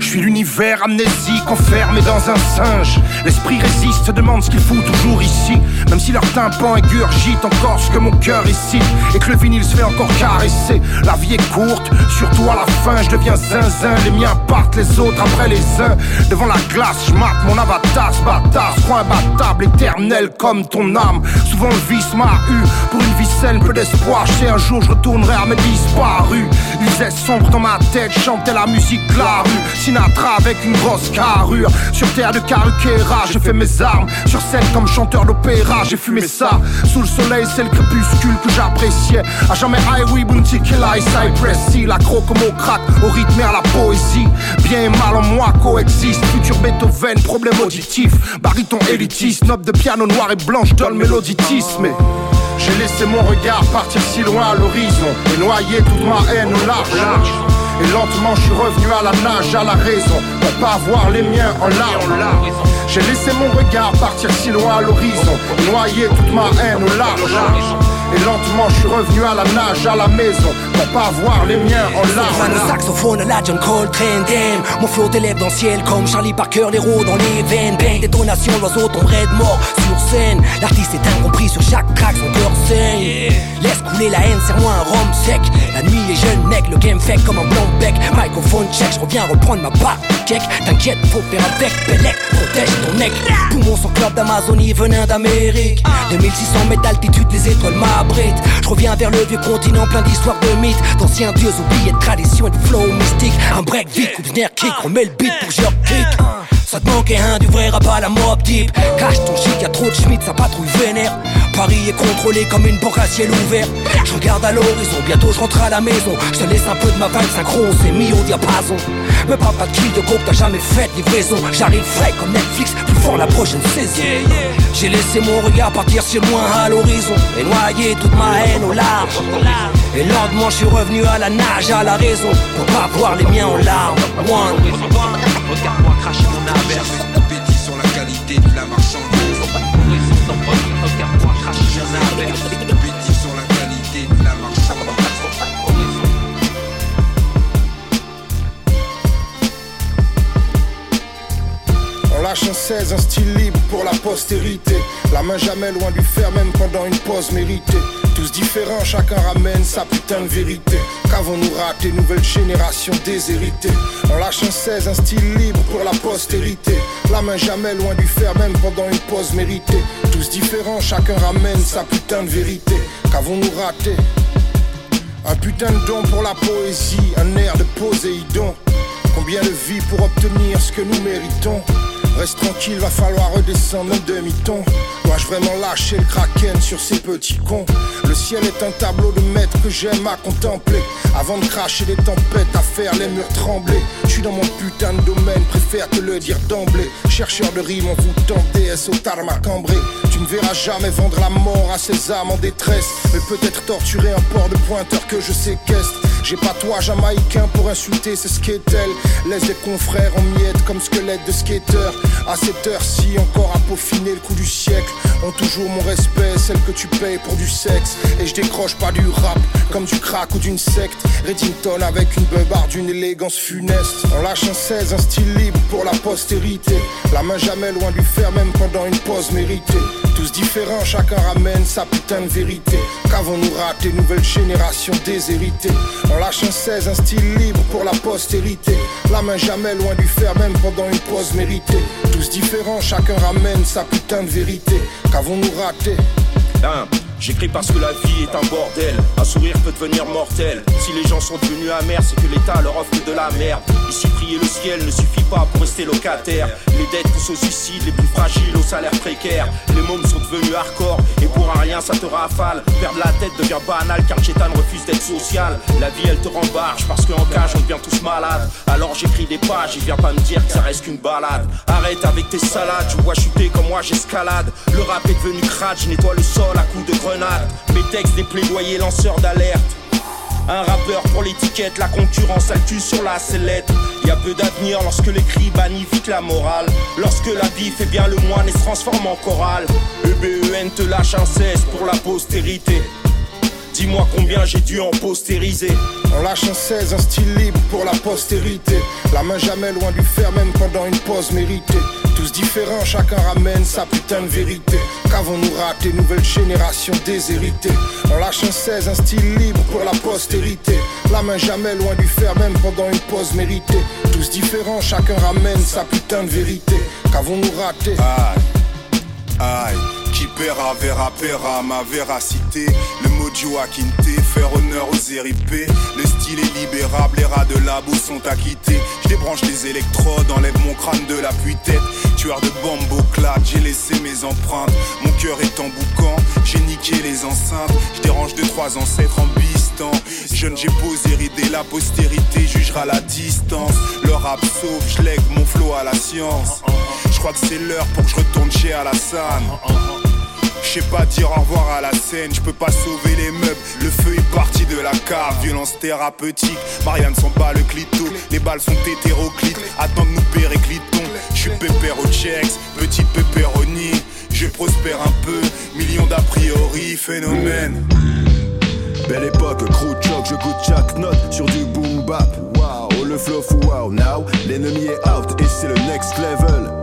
Je suis l'univers amnésique enfermé dans un singe. L'esprit résiste, demande ce qu'il fout toujours ici. Même si leur tympan ingurgite encore ce que mon cœur récite. Et que le vinyle se fait encore caresser. La vie est courte, surtout à la fin, je deviens zinzin. Les miens partent, les autres après les uns. Devant la glace, je mate mon avatar, ce bâtard, crois imbattable, éternel comme ton âme. Souvent le vice m'a eu pour une vie saine, peu d'espoir. Je un jour je retournerai à mes disparus. Il faisait sombre dans ma tête, chantait la musique la rue. Sinatra avec une grosse carrure. Sur terre de Caruquera, j'ai fait mes armes. Sur scène comme chanteur d'opéra, j'ai fumé ça. Sous le soleil, c'est le crépuscule que j'appréciais. À jamais Highway, Bounty et Cypress Hill. Accro comme au crack, au rythme et à la poésie. Bien et mal en moi coexistent. Futur Beethoven, problème auditif. Bariton élitiste, note de piano noir et blanche dans le méloditisme. J'ai laissé mon regard partir si loin à l'horizon et noyer toute ma haine au large. Et lentement je suis revenu à la nage, à la raison, pour pas voir les miens en larmes. J'ai laissé mon regard partir si loin à l'horizon, noyer toute ma haine au large. Et lentement je suis revenu à la nage, à la maison, pour pas voir les miens en larmes. saxophone, la John Coltrane, damn. Mon flow t'élève dans le ciel comme Charlie Parker, l'héros dans les veines. Bang, détonation, l'oiseau tomberait de mort sur scène. L'artiste est incompris sur chaque track, son cœur saigne. Laisse couler la haine, serre-moi un rhum sec. La nuit, les jeunes mecs, le game fait comme un blanc bec. Microphone check, je reviens reprendre ma part Check, t'inquiète, faut faire avec Pélec, protège ton nec. Poumon sur club d'Amazonie, venin d'Amérique. 2600 mètres d'altitude, les étoiles Je reviens vers le vieux continent plein d'histoires de mythes. D'anciens dieux oubliés de traditions et de flow mystique Un break vite, coup de kick, remets le beat pour que je kick ça te manquait un du vrai rap à la mob deep. Cache ton shit, y'a trop de schmitt, sa patrouille vénère. Paris est contrôlé comme une banque à ciel ouvert. Je regarde à l'horizon, bientôt je rentre à la maison. Je te laisse un peu de ma vague synchro, on s'est mis au diapason. Me parle pas de kill de coke, t'as jamais fait de livraison. J'arrive frais comme Netflix, plus fort la prochaine saison. J'ai laissé mon regard partir si loin à l'horizon. Et noyer toute ma haine au large. Et lentement je suis revenu à la nage, à la raison. Pour pas voir les miens en larmes. One. Regarde-moi cracher mon averse. Bêtis sur la qualité de la marchandise. On lâche un 16, un style libre pour la postérité. La main jamais loin du fer, même pendant une pause méritée. Tous différents, chacun ramène sa putain de vérité. Qu'avons-nous raté, nouvelle génération déshéritée? On lâche un 16, un style libre pour la postérité. La main jamais loin du fer, même pendant une pause méritée. Tous différents, chacun ramène sa putain de vérité. Qu'avons-nous raté? Un putain de don pour la poésie, un air de Poséidon. Combien de vies pour obtenir ce que nous méritons? Reste tranquille, va falloir redescendre un demi-ton. Dois-je vraiment lâcher le kraken sur ces petits cons? Le ciel est un tableau de maître que j'aime à contempler. Avant de cracher des tempêtes, à faire les murs trembler. Je suis dans mon putain de domaine, préfère te le dire d'emblée. Chercheur de rimes en vous déesse au tarmac cambré. Ne verras jamais vendre la mort à ces âmes en détresse. Mais peut-être torturer un port de pointeur que je séquestre. J'ai pas toi jamaïcain pour insulter ces skaters Laisse des confrères en miettes comme squelette de skater. À cette heure-ci encore à peaufiner le coup du siècle. Ont toujours mon respect, celle que tu payes pour du sexe. Et je décroche pas du rap comme du crack ou d'une secte. Reddington avec une beubare d'une élégance funeste. On lâche un 16, un style libre pour la postérité. La main jamais loin du fer même pendant une pause méritée tous différents, chacun ramène sa putain de vérité. Qu'avons-nous raté, nouvelle génération déshéritée? On lâche un 16, un style libre pour la postérité. La main jamais loin du fer, même pendant une pause méritée. Tous différents, chacun ramène sa putain de vérité. Qu'avons-nous raté? J'écris parce que la vie est un bordel. Un sourire peut devenir mortel. Si les gens sont devenus amers, c'est que l'État leur offre de la merde. Ici, prier le ciel ne suffit pas pour rester locataire. Les dettes poussent au suicide, les plus fragiles au salaire précaire. Les mômes sont devenus hardcore et pour un rien ça te rafale. Perdre la tête devient banal car Chétan refuse d'être social. La vie elle te rembarge parce qu'en cage on devient tous malades. Alors j'écris des pages et viens pas me dire que ça reste qu'une balade. Arrête avec tes salades, je vois chuter comme moi j'escalade. Le rap est devenu crade, je nettoie le sol à coups de grenade. Mes textes des plaidoyers lanceurs d'alerte. Un rappeur pour l'étiquette, la concurrence elle tue sur la sellette. Y a peu d'avenir lorsque les cris banifient la morale. Lorsque la vie fait bien le moine et se transforme en chorale. EBEN te lâche un 16 pour la postérité. Dis-moi combien j'ai dû en postériser. On lâche un 16, un style libre pour la postérité. La main jamais loin du fer, même pendant une pause méritée. Tous différents, chacun ramène sa putain de vérité. Qu'avons-nous raté, nouvelle génération déshéritée? On lâche un 16, un style libre pour la postérité. La main jamais loin du fer, même pendant une pause méritée. Tous différents, chacun ramène sa putain de vérité. Qu'avons-nous raté? Aïe, aïe, qui paiera verra paiera ma véracité. Mojo à quinté, faire honneur aux RIP. Le style est libérable, les rats de labo sont acquittés. Je débranche les électrodes, enlève mon crâne de la tête Tueur de bombes clad, j'ai laissé mes empreintes. Mon cœur est en boucan, j'ai niqué les enceintes. Je dérange deux, trois ancêtres en bistant. Jeune, j'ai posé ridé, la postérité jugera la distance. Le rap sauve, je lègue mon flow à la science. Je crois que c'est l'heure pour que je retourne chez Alassane. Je sais pas dire au revoir à la scène, je peux pas sauver les meubles. Le feu est parti de la cave, violence thérapeutique. Marianne s'en bat le clito, les balles sont hétéroclites. Attends de nous périclitons. Je suis pépère au checks, petite pépéronie. Je prospère un peu, millions d'a priori, phénomène. Belle époque, crew choc, je goûte chaque note sur du boom bap. Wow, le flow wow, now l'ennemi est out et c'est le next level.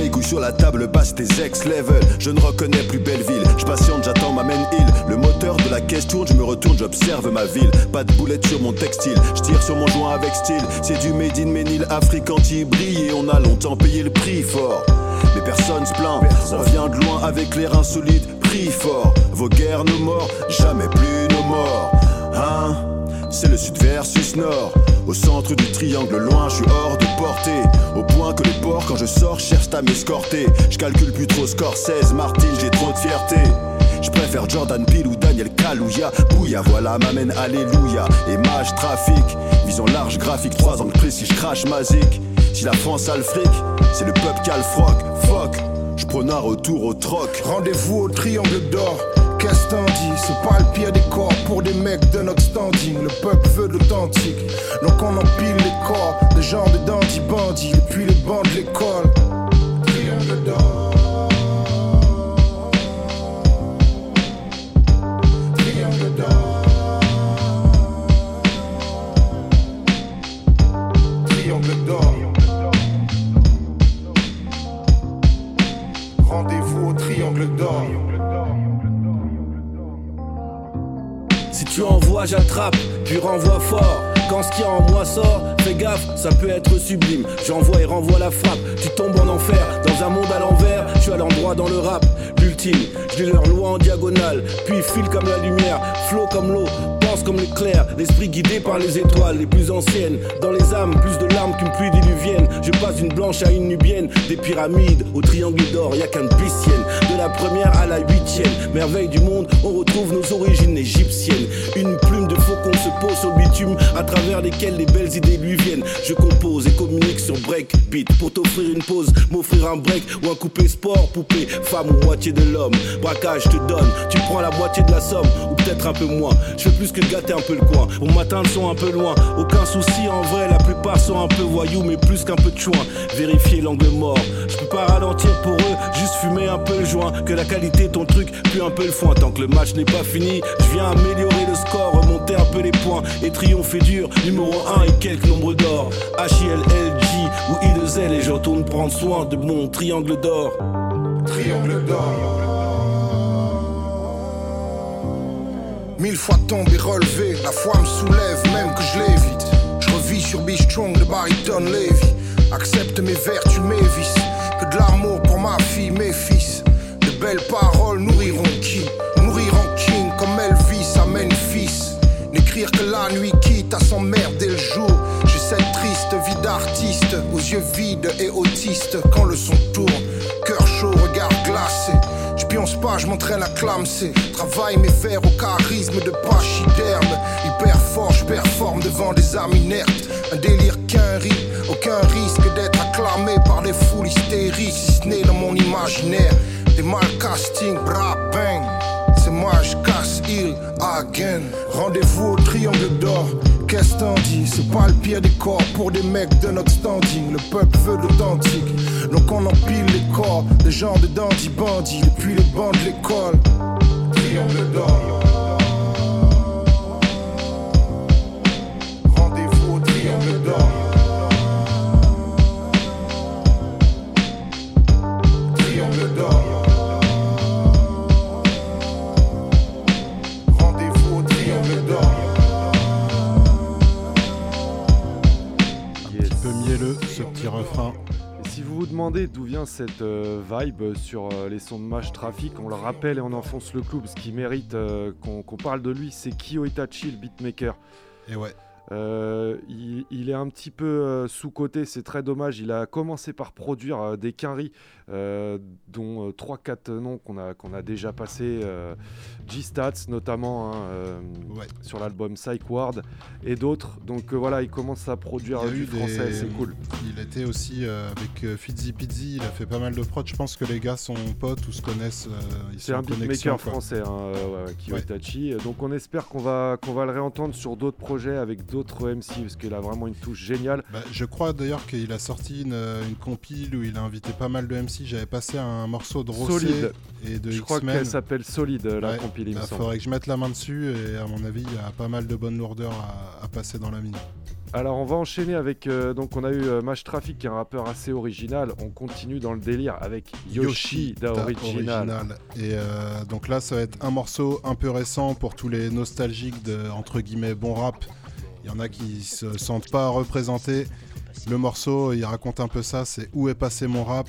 Mes couilles sur la table basse tes ex level. Je ne reconnais plus Belleville. Je patiente, j'attends ma main hill. Le moteur de la tourne, je me retourne, j'observe ma ville. Pas de boulettes sur mon textile. Je tire sur mon joint avec style. C'est du made in Ménil, Afrique anti-brille et on a longtemps payé le prix fort. Mais personne se plaint, on vient de loin avec les reins solides, prix fort. Vos guerres, nos morts, jamais plus nos morts. Hein? C'est le sud versus nord. Au centre du triangle, loin, je suis hors de portée. Au point que les porcs, quand je sors, cherchent à m'escorter. Je calcule plus trop Scorsese, Martin, j'ai trop de fierté. Je préfère Jordan Peele ou Daniel Kalouya. Bouya, voilà, m'amène Alléluia. Image, trafic, vision large, graphique, trois angles précis, je crache ma. Si la France a le fric, c'est le peuple qui a le froc. Je prône un retour au troc. Rendez-vous au triangle d'or. Qu'est-ce C'est pas le pire des corps pour des mecs de notre standing. Le peuple veut l'authentique. Donc on empile les corps, des gens de dandy bandits, et puis les bancs de l'école. Triangle. Rendez-vous au triangle d'or. Si tu envoies, j'attrape, puis renvoie fort. Quand ce qui en moi sort, fais gaffe, ça peut être sublime. J'envoie et renvoie la frappe, tu tombes en enfer. Dans un monde à l'envers, je suis à l'endroit dans le rap. L'ultime, je leur loi en diagonale, puis file comme la lumière, flot comme l'eau, comme l'éclair. L'esprit guidé par les étoiles les plus anciennes. Dans les âmes, plus de larmes qu'une pluie diluvienne. Je passe d'une blanche à une nubienne, des pyramides au triangle d'or, y a qu'un bestienne. De la première à la huitième, merveille du monde, on retrouve nos origines égyptiennes. Une plume de faucon se pose sur le bitume, à travers lesquelles les belles idées lui viennent. Je compose et communique sur breakbeat pour t'offrir une pause, m'offrir un break ou un coupé sport, poupée, femme ou moitié de l'homme. Braquage, je te donne, tu prends la moitié de la somme, ou peut-être un peu moins. Je fais plus que gâter un peu le coin. Au matin, sont un peu loin, aucun souci en vrai, la plupart sont un peu voyous, mais plus qu'un peu de chouin. Vérifier l'angle mort, je peux pas ralentir pour eux, juste fumer un peu le joint. Que la qualité, ton truc, puis un peu le foin. Tant que le match n'est pas fini, je viens améliorer le score, remonter un peu les points et triompher dur. Numéro 1 et quelques nombres d'or. H-I-L-L-G ou I-2-L et je retourne prendre soin de mon triangle d'or. Triangle d'or. Mille fois tombé, relevé, la foi me soulève, même que je l'évite. Je revis sur Be Strong de Bariton Levy. Accepte mes vertus, mes vices. Que de l'amour pour ma fille, mes fils. De belles paroles nourriront qui? Nourriront king comme Elvis à Memphis. N'écrire que la nuit quitte à s'emmerder le jour. J'ai cette triste vie d'artiste, aux yeux vides et autistes quand le son tourne. Cœur pionce pas, je m'entraîne à clamser. Travaille mes vers au charisme de pachyderme. Hyper fort, je performe devant des âmes inertes. Un délire qu'un rit, aucun risque d'être acclamé par des foules hystériques, si ce n'est dans mon imaginaire. Des mal casting, bra bang. C'est moi, je casse il again. Rendez-vous au triangle d'or. Qu'est-ce t'en dis C'est pas le pire des corps pour des mecs de notre standing. Le peuple veut l'authentique. Donc on empile les corps, des gens de dandy bandits, depuis les bancs de l'école. Triangle d'or. Ce petit refrain. Si vous vous demandez d'où vient cette euh, vibe sur euh, les sons de Mash Traffic, on le rappelle et on enfonce le clou, ce qui mérite euh, qu'on parle de lui, c'est Kyo Itachi, le beatmaker. Et ouais. Euh, il, il est un petit peu euh, sous-coté, c'est très dommage. Il a commencé par produire euh, des quinries, dont 3-4 noms qu'on a, qu'on a déjà passés. euh, G-Stats notamment, hein, sur l'album Psych Ward, et d'autres. Donc voilà, il commence à produire du des- français, c'est cool. Il était aussi avec Fizzy Pizzy, il a fait pas mal de prod. Je pense que les gars sont potes ou se connaissent. C'est un beatmaker français, hein, ouais, Kyo Ouais. Itachi. Donc on espère qu'on va, qu'on va le réentendre sur d'autres projets avec d'autres MC, parce qu'il a vraiment une touche géniale. Bah, je crois d'ailleurs qu'il a sorti une, euh, une compile où il a invité pas mal de MC. J'avais passé un morceau de Rossé Solide. et de Je crois qu'elle s'appelle Solide, la Ouais, compile, il me bah, semble. faudrait que je mette la main dessus et à mon avis, il y a pas mal de bonnes lourdeurs à, à passer dans la mine. Alors on va enchaîner avec euh, donc on a eu euh, Mash Traffic qui est un rappeur assez original. On continue dans le délire avec Yoshi, da da Original. Original. Et euh, donc là, ça va être un morceau un peu récent pour tous les nostalgiques de entre guillemets bon rap. Il y en a qui se sentent pas représentés. Le morceau, il raconte un peu ça. C'est où est passé mon rap?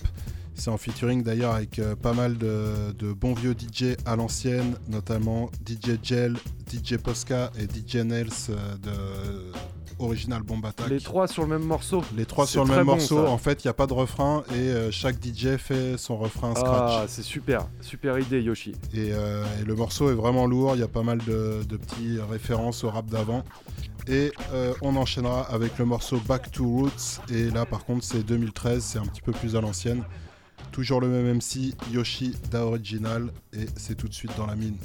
C'est en featuring d'ailleurs avec euh, pas mal de, de bons vieux DJ à l'ancienne, notamment DJ Gel, DJ Posca et DJ Nels euh, de Original Bomb Attack. Les trois sur le même morceau. Les trois sur le même bon, morceau. ça. En fait, il n'y a pas de refrain et euh, chaque DJ fait son refrain scratch. Ah, c'est super, super idée Yoshi. Et, et le morceau est vraiment lourd. Il y a pas mal de, de petits références au rap d'avant. Et euh, on enchaînera avec le morceau Back to Roots. Et là, par contre, c'est 2013. C'est un petit peu plus à l'ancienne. Toujours le même MC, Yoshi Da Original. Et c'est tout de suite dans la mine.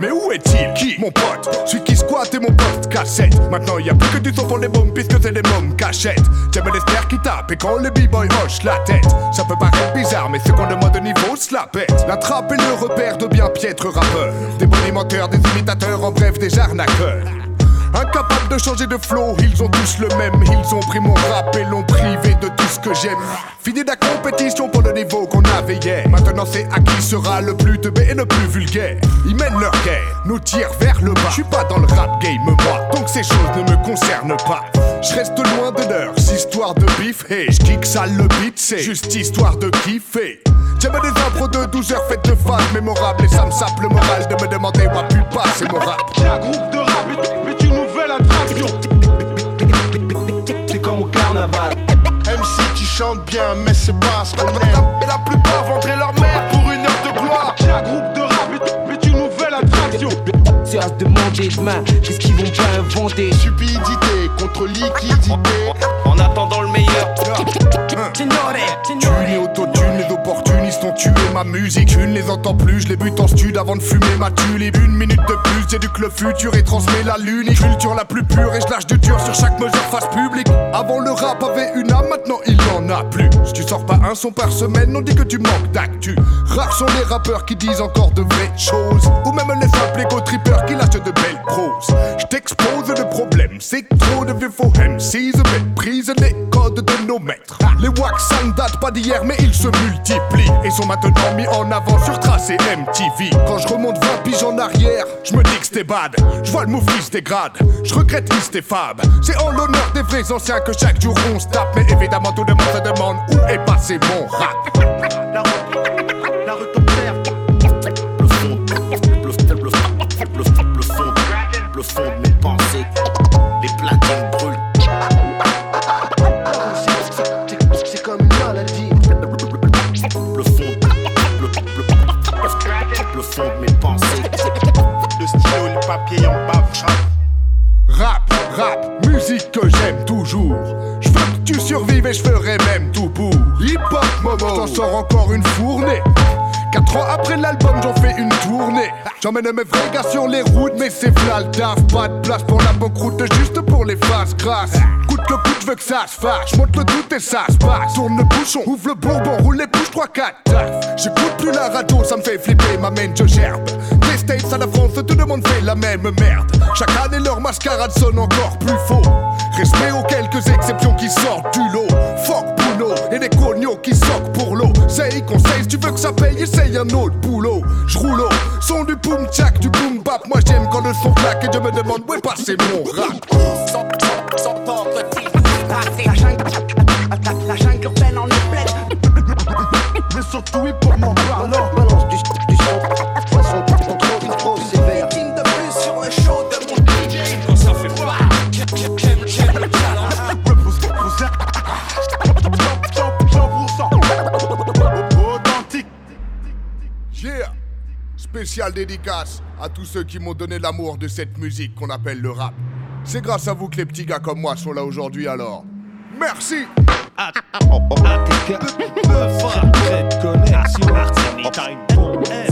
Mais où est-il? Qui? Mon pote. Celui qui squatte et mon pote. Cassette. Maintenant y a plus que du son pour les bombes puisque c'est des mômes cachettes. J'aime les stères qui tapent et quand les b-boys hochent la tête. Ça peut paraître bizarre mais ceux qu'on demande de niveau se la pète La trappe est le repère de bien piètres rappeurs. Des bonimenteurs, des imitateurs, en bref des arnaqueurs Incapables de changer de flow, ils ont tous le même. Ils ont pris mon rap et l'ont privé de tout ce que j'aime. Fini la compétition pour le niveau qu'on avait hier. Maintenant c'est à qui sera le plus teubé et le plus vulgaire. Ils mènent leur guerre, nous tirent vers le bas. Je suis pas dans le rap game moi, donc ces choses ne me concernent pas. Je reste loin de leurs histoires de bif. Hey, je kick sale le beat, c'est juste histoire de kiffer. J'aime des impros de 12 heures faites de phases mémorables et ça me sape le moral de me demander où a pu passer mon rap. Un groupe de rap, C'est comme au carnaval. MC qui chante bien, mais c'est pas ce qu'on aime. Et la plupart vendraient leur mère pour une heure de gloire. J'ai un groupe de rap, mais, tu nouvelle attraction. C'est à se demander demain, qu'est-ce qu'ils vont pas inventer? Stupidité contre liquidité. En attendant le meilleur. Thune et autotune, les opportunistes ont tué ma musique. Je ne les entends plus, je les bute en stud avant de fumer ma tulipe. Une minute de plus, j'éduque le futur et transmets la lune. Culture la plus pure et je lâche du dur sur chaque mesure face publique. Avant le rap avait une âme, maintenant il n'en a plus. Si tu sors pas un son par semaine, on dit que tu manques d'actu. Rares sont les rappeurs qui disent encore de vraies choses. Ou même les simples égo-trippers qui lâchent de belles proses. Je t'expose le problème, c'est trop de vieux faux MCs méprisent les codes de nos maîtres. Les wax ça ne date pas d'hier, mais ils se multiplient et sont maintenant mis en avant sur tracé MTV. Quand je remonte 20 piges en arrière, je me dis que c'était bad. Je vois le move qui se dégrade, je regrette c'était fab. C'est en l'honneur des vrais anciens que chaque jour on se tape, mais évidemment tout le monde se demande où est passé mon rap. La rue, la rue. Le fond, le, survives et je ferai même tout pour. Hip hop, Momo, j'en sors encore une fournée. Quatre ans après l'album, j'en fais une tournée. J'emmène mes vrais gars sur les routes, mais c'est le taf. Pas de place pour la banqueroute, juste pour les faces grasses. Coûte que coûte, je veux que ça se fasse. J'monte le doute et ça se passe. Tourne le bouchon, ouvre le bourbon, roule les bouches 3 4 taf. J'écoute plus la radio, ça me fait flipper, m'amène, je gerbe. States à la France, tout le monde fait la même merde. Chaque année, leur mascarade sonne encore plus faux. Respect aux quelques exceptions qui sortent du lot. Fuck Bruno et des cognos qui sortent pour l'eau. Say conseil, si tu veux que ça paye, essaye un autre boulot. J'roule Son du boom jack, du boom bap. Moi j'aime quand le son claque et je me demande où est passé mon rap. La jungle, la urbaine en est pleine. Mais surtout oui pour. Dédicace à tous ceux qui m'ont donné l'amour de cette musique qu'on appelle le rap. C'est grâce à vous que les petits gars comme moi sont là aujourd'hui alors. Merci. Expression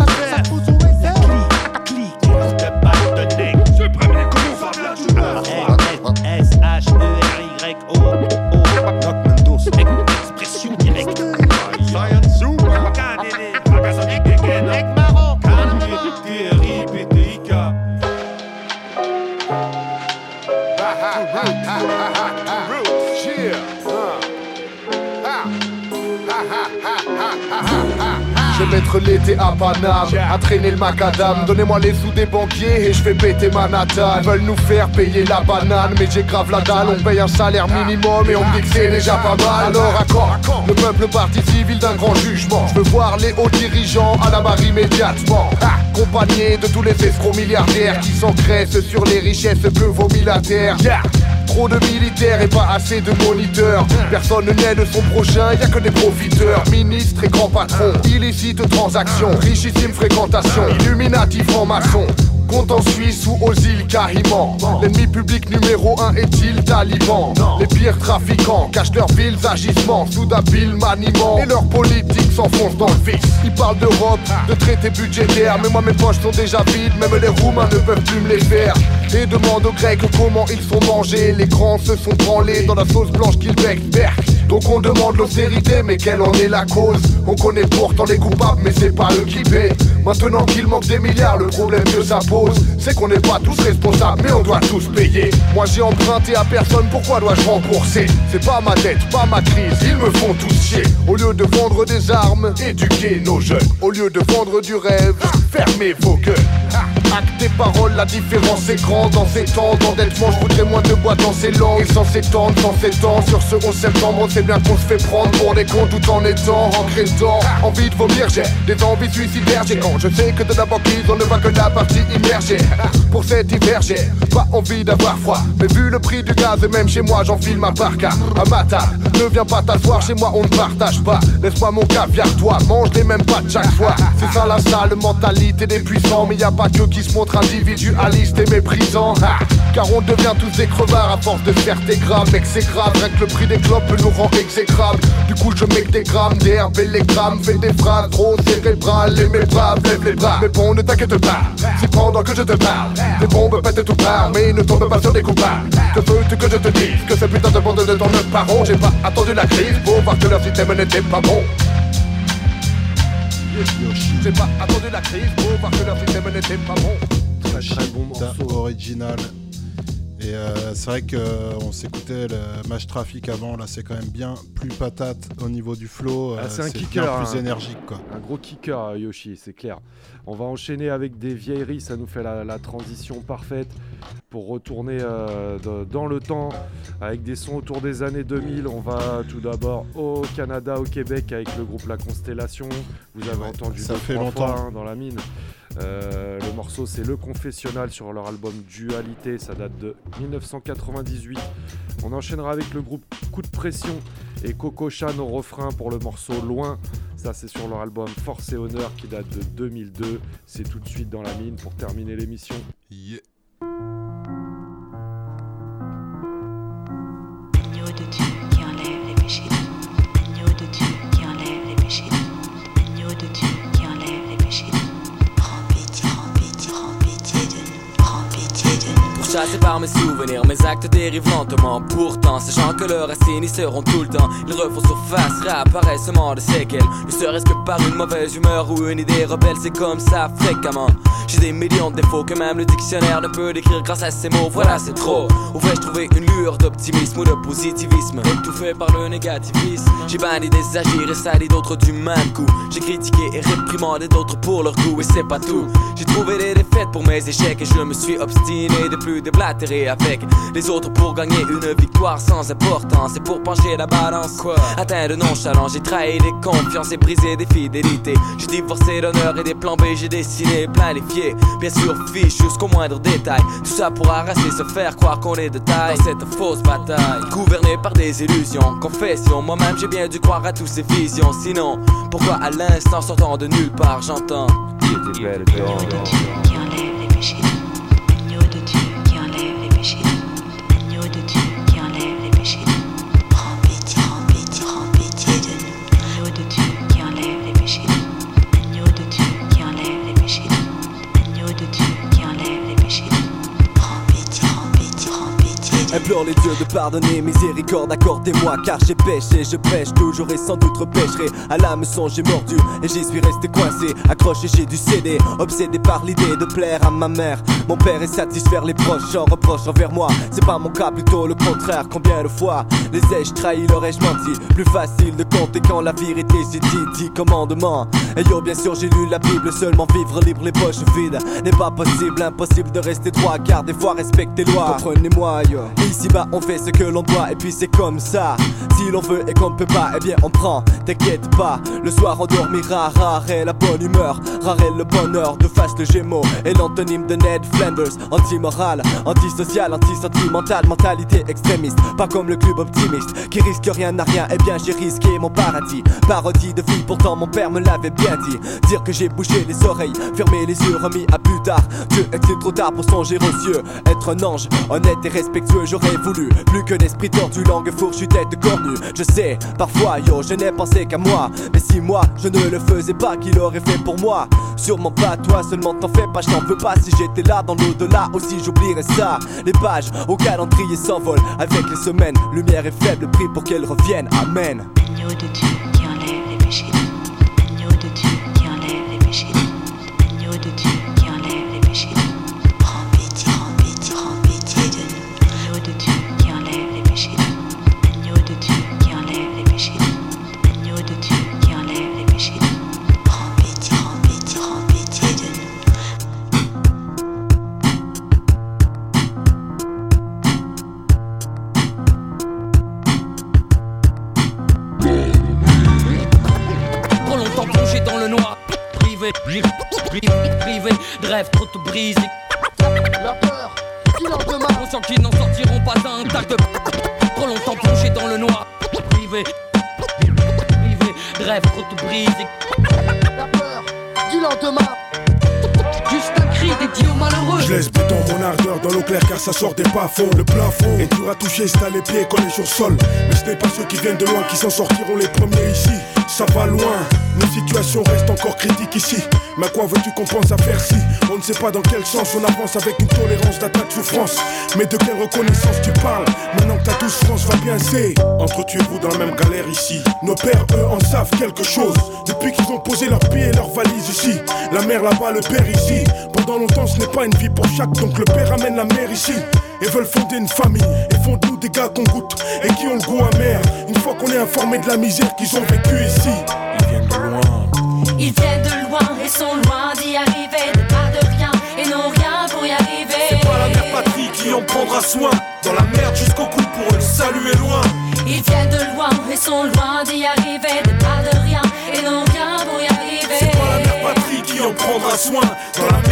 l'été à Paname, à traîner le macadam. Donnez-moi les sous des banquiers et je vais péter Manhattan. Ils veulent nous faire payer la banane, mais j'ai grave la dalle. On paye un salaire minimum et on me dit que c'est déjà pas mal. Alors à quand le peuple parti civil d'un grand jugement Je veux voir les hauts dirigeants à la barre immédiatement. Accompagnés de tous les escrocs milliardaires qui s'engraissent sur les richesses que terre. Trop de militaires et pas assez de moniteurs. Personne n'aide son prochain, y a que des profiteurs. Ministres et grands patrons, illicite transaction, richissime fréquentation, illuminati franc-maçon. Compte en Suisse ou aux îles Caïmans. L'ennemi public numéro un est-il taliban? Les pires trafiquants cachent leurs villes agissements sous d'habiles maniements. Et leur politique s'enfonce dans le vice. Ils parlent d'Europe, de traités budgétaires. Mais moi mes poches sont déjà vides, même les Roumains ne peuvent plus me les faire. Et demande aux Grecs comment ils sont mangés. Les grands se sont branlés dans la sauce blanche qu'ils becquent. Donc on demande l'austérité, mais quelle en est la cause? On connaît pourtant les coupables, mais c'est pas eux qui paient. Maintenant qu'il manque des milliards, le problème que ça pose, c'est qu'on n'est pas tous responsables, mais on doit tous payer. Moi j'ai emprunté à personne, pourquoi dois-je rembourser? C'est pas ma dette, pas ma crise, ils me font tous chier. Au lieu de vendre des armes, éduquer nos jeunes. Au lieu de vendre du rêve, fermez vos gueules. Acte tes paroles, la différence est grande dans ces temps d'endettement. Je voudrais moins de boîtes dans ces langues et sans s'étendre, sans s'étendre. Sur ce 11 septembre, on sait bien qu'on se fait prendre pour des cons tout en étant regrettant. Envie de vomir, j'ai des envies suicidaires. J'ai quand je sais que de la banquise, on ne voit que la partie immergée. Pour cet hiver, j'ai pas envie d'avoir froid. Mais vu le prix du gaz, et même chez moi, j'enfile ma parka. À ma table, ne viens pas t'asseoir, chez moi, on ne partage pas. Laisse-moi mon caviar, toi, mange les mêmes pas chaque fois. C'est ça la sale mentalité des puissants, mais y a pas que qui se montrent individualistes et méprisants. Ha car on devient tous des crevards à force de faire des graves, mec c'est grave, rien que le prix des clopes nous rend exécrable. Du coup je mets des grammes, des herbes et les grammes, fais des phrases trop cérébrales et mes bras, lève les bras. Mais bon ne t'inquiète pas, c'est pendant que je te parle. Des bombes pètent tout part, mais ne tombent pas sur des coupables. Que veux-tu que je te dise Que ce putain de bande de ton neuf parents, j'ai pas attendu la crise pour voir que leur système n'était pas bon. J'ai pas attendu la crise pour voir que leur système n'était pas bon. Très, très bon morceau original. Et euh, c'est vrai qu'on s'écoutait le Match Traffic avant, là c'est quand même bien plus patate au niveau du flow. Ah, euh, c'est un bien kicker. plus hein. énergique quoi. Un gros kicker, euh, Yoshi, c'est clair. On va enchaîner avec des vieilleries, ça nous fait la, la transition parfaite pour retourner euh, de- dans le temps avec des sons autour des années 2000. On va tout d'abord au Canada, au Québec avec le groupe La Constellation. Vous avez entendu ça fait longtemps. fois, hein, dans la mine. Euh, le morceau c'est Le Confessionnal sur leur album Dualité, ça date de 1998. On enchaînera avec le groupe Coup de Pression et Coco Chan au refrain pour le morceau Loin. Ça c'est sur leur album Force et Honneur qui date de 2002. C'est tout de suite dans la mine pour terminer l'émission. Pourchassés par mes souvenirs, mes actes dérivent lentement. Pourtant, sachant que leurs racines y seront tout le temps, ils refont surface, réapparaissent seulement des séquelles. Ne serait-ce que par une mauvaise humeur ou une idée rebelle, c'est comme ça fréquemment. J'ai des millions de défauts que même le dictionnaire ne peut décrire grâce à ces mots. Voilà, c'est trop. Où vais-je trouver une lueur d'optimisme ou de positivisme? Étouffé par le négativisme. J'ai banni des agirs et sali d'autres du même coup. J'ai critiqué et réprimandé d'autres pour leur goût et c'est pas tout. J'ai trouvé des défaites pour mes échecs et je me suis obstiné de plus déblatérer avec les autres pour gagner une victoire sans importance. Et pour pencher la balance, quoi? Atteint de nonchalance, j'ai trahi des confiances et brisé des fidélités. J'ai divorcé d'honneur et des plans B, j'ai dessiné plein les pieds. Bien sûr, fiche jusqu'au moindre détail. Tout ça pour arracher, se faire croire qu'on est de taille. Dans cette fausse bataille, gouverné par des illusions. Confession, moi-même j'ai bien dû croire à toutes ces visions. Sinon, pourquoi à l'instant sortant de nulle part j'entends Implore les dieux de pardonner, miséricorde, accordez-moi car j'ai péché, je pêche toujours et sans doute repêcherai. À l'hameçon j'ai mordu et j'y suis resté coincé, accroché j'ai dû céder, obsédé par l'idée de plaire à ma mère. Mon père est satisfaire les proches en reproche envers moi, c'est pas mon cas, plutôt le contraire. Combien de fois les ai-je trahi, leur ai-je menti? Plus facile de compter quand la vérité c'est dit, dit commandement. Et yo, bien sûr j'ai lu la Bible, seulement vivre libre, les poches vides n'est pas possible, impossible de rester droit car des fois respecte les lois. Comprenez-moi yo. Ici bas on fait ce que l'on doit et puis c'est comme ça. Si l'on veut et qu'on ne peut pas, eh bien on prend. T'inquiète pas, le soir on dormira. Rare la bonne humeur, rare le bonheur de face le gémeaux et l'antonyme de Ned Flanders. Anti-moral, antisocial, anti-sentimental, mentalité extrémiste. Pas comme le club optimiste qui risque rien à rien. Eh bien j'ai risqué mon paradis. Parodie de vie, pourtant mon père me l'avait bien dit. Dire que j'ai bouché les oreilles, fermé les yeux, remis à plus tard. Dieu est-il trop tard pour songer aux cieux Être un ange, honnête et respectueux, j'aurais voulu. Plus que d'esprit tordu, langue fourchue, tête cornue. Je sais, parfois yo, je n'ai pensé qu'à moi. Mais si moi, je ne le faisais pas, qui l'aurait fait pour moi? Sûrement pas toi, seulement t'en fais pas, je t'en veux pas. Si j'étais là dans l'au-delà aussi, j'oublierais ça. Les pages au calendrier s'envolent avec les semaines. Lumière est faible, prie pour qu'elles reviennent. Amen. De Dieu qui enlève les péchés des bas fonds. Le plafond est dur à toucher, c'est à les pieds collés sur sol. Mais ce n'est pas ceux qui viennent de loin qui s'en sortiront les premiers ici. Ça va loin, nos situations restent encore critiques ici. Mais quoi veux-tu qu'on pense à faire si On ne sait pas dans quel sens on avance avec une tolérance d'attaque souffrance. Mais de quelle reconnaissance tu parles? Maintenant que ta douce France va bien, c'est Entretuez-vous dans la même galère ici. Nos pères, eux, en savent quelque chose. Depuis qu'ils ont posé leurs pieds et leurs valises ici. La mère là-bas, le père ici. Pendant longtemps, ce n'est pas une vie pour chaque, donc le père amène la mère ici. Et veulent fonder une famille, et font tout des gars qu'on goûte, et qui ont le goût amer. Une fois qu'on est informé de la misère qu'ils ont vécu ici, ils viennent de loin. Ils viennent de loin et sont loin d'y arriver. Pas de rien et n'ont rien pour y arriver. C'est pas la mère patrie qui en prendra soin. Dans la merde jusqu'au cou pour eux, le salut est loin. Ils viennent de loin et sont loin d'y arriver. Pas de rien et n'ont rien pour y arriver. C'est pas la mère patrie qui en prendra soin. Dans la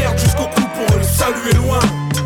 le salut est loin.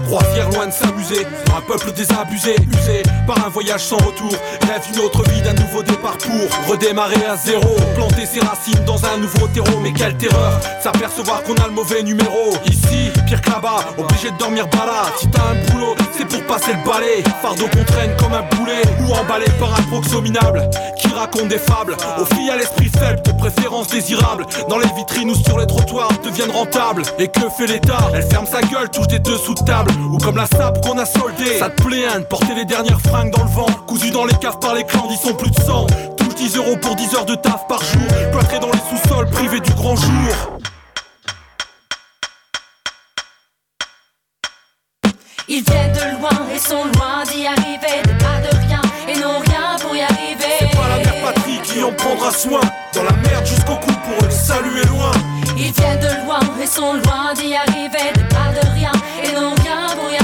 Roi fier loin de un peuple désabusé, usé par un voyage sans retour. Rêve une autre vie d'un nouveau départ pour redémarrer à zéro. Planter ses racines dans un nouveau terreau, mais quelle terreur S'apercevoir qu'on a le mauvais numéro. Ici, pire que là-bas, obligé de dormir bas Si t'as un boulot, c'est pour passer le balai. Fardeau qu'on traîne comme un boulet, ou emballé par un proxo minable qui raconte des fables. Aux filles à l'esprit faible, de préférence désirable. Dans les vitrines ou sur les trottoirs, deviennent rentables. Et que fait l'État? Elle ferme sa gueule, touche des dessous de table. Ou comme la sape qu'on a. Ça te plaît hein, de porter les dernières fringues dans le vent. Cousu dans les caves par les clans, ils sont plus de 100. Touche 10 euros pour 10 heures de taf par jour. Cloîtré dans les sous-sols, privé du grand jour. Ils viennent de loin et sont loin d'y arriver. Départ de rien et n'ont rien pour y arriver. C'est pas la mère patrie qui en prendra soin. Dans la merde jusqu'au cou pour eux, le salut est loin. Ils viennent de loin et sont loin d'y arriver. Départ de rien et n'ont rien pour y arriver.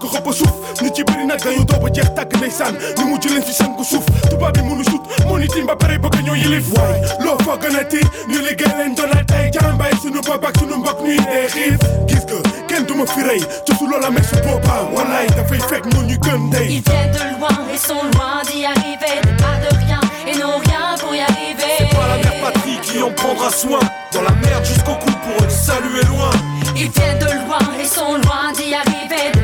jëkk xëpp a suuf. Ñu ci bëri nag dañu doo ba jeex tàgg ndeysaan. Ñu mujj leen ci sangu suuf. Tubaab bi mënu sut. Moo ni tim ba pare bëgg ñoo yilif. Waay loo fa gën a ti ñu liggéey leen doona tey. Jàmbaay sunu bopp ak sunu mbokk ñuy dee xiif. Gis nga kenn duma fi rey. Ci su loola mesu boppam wallaay dafay fekk ñoo ñu gën Ils viennent de loin et sont loin d'y arriver. Départ de rien et n'ont rien pour y arriver. C'est pas la mère patrie qui en prendra soin. Dans la merde jusqu'au cou pour eux, est loin. Ils viennent de loin et sont loin d'y arriver.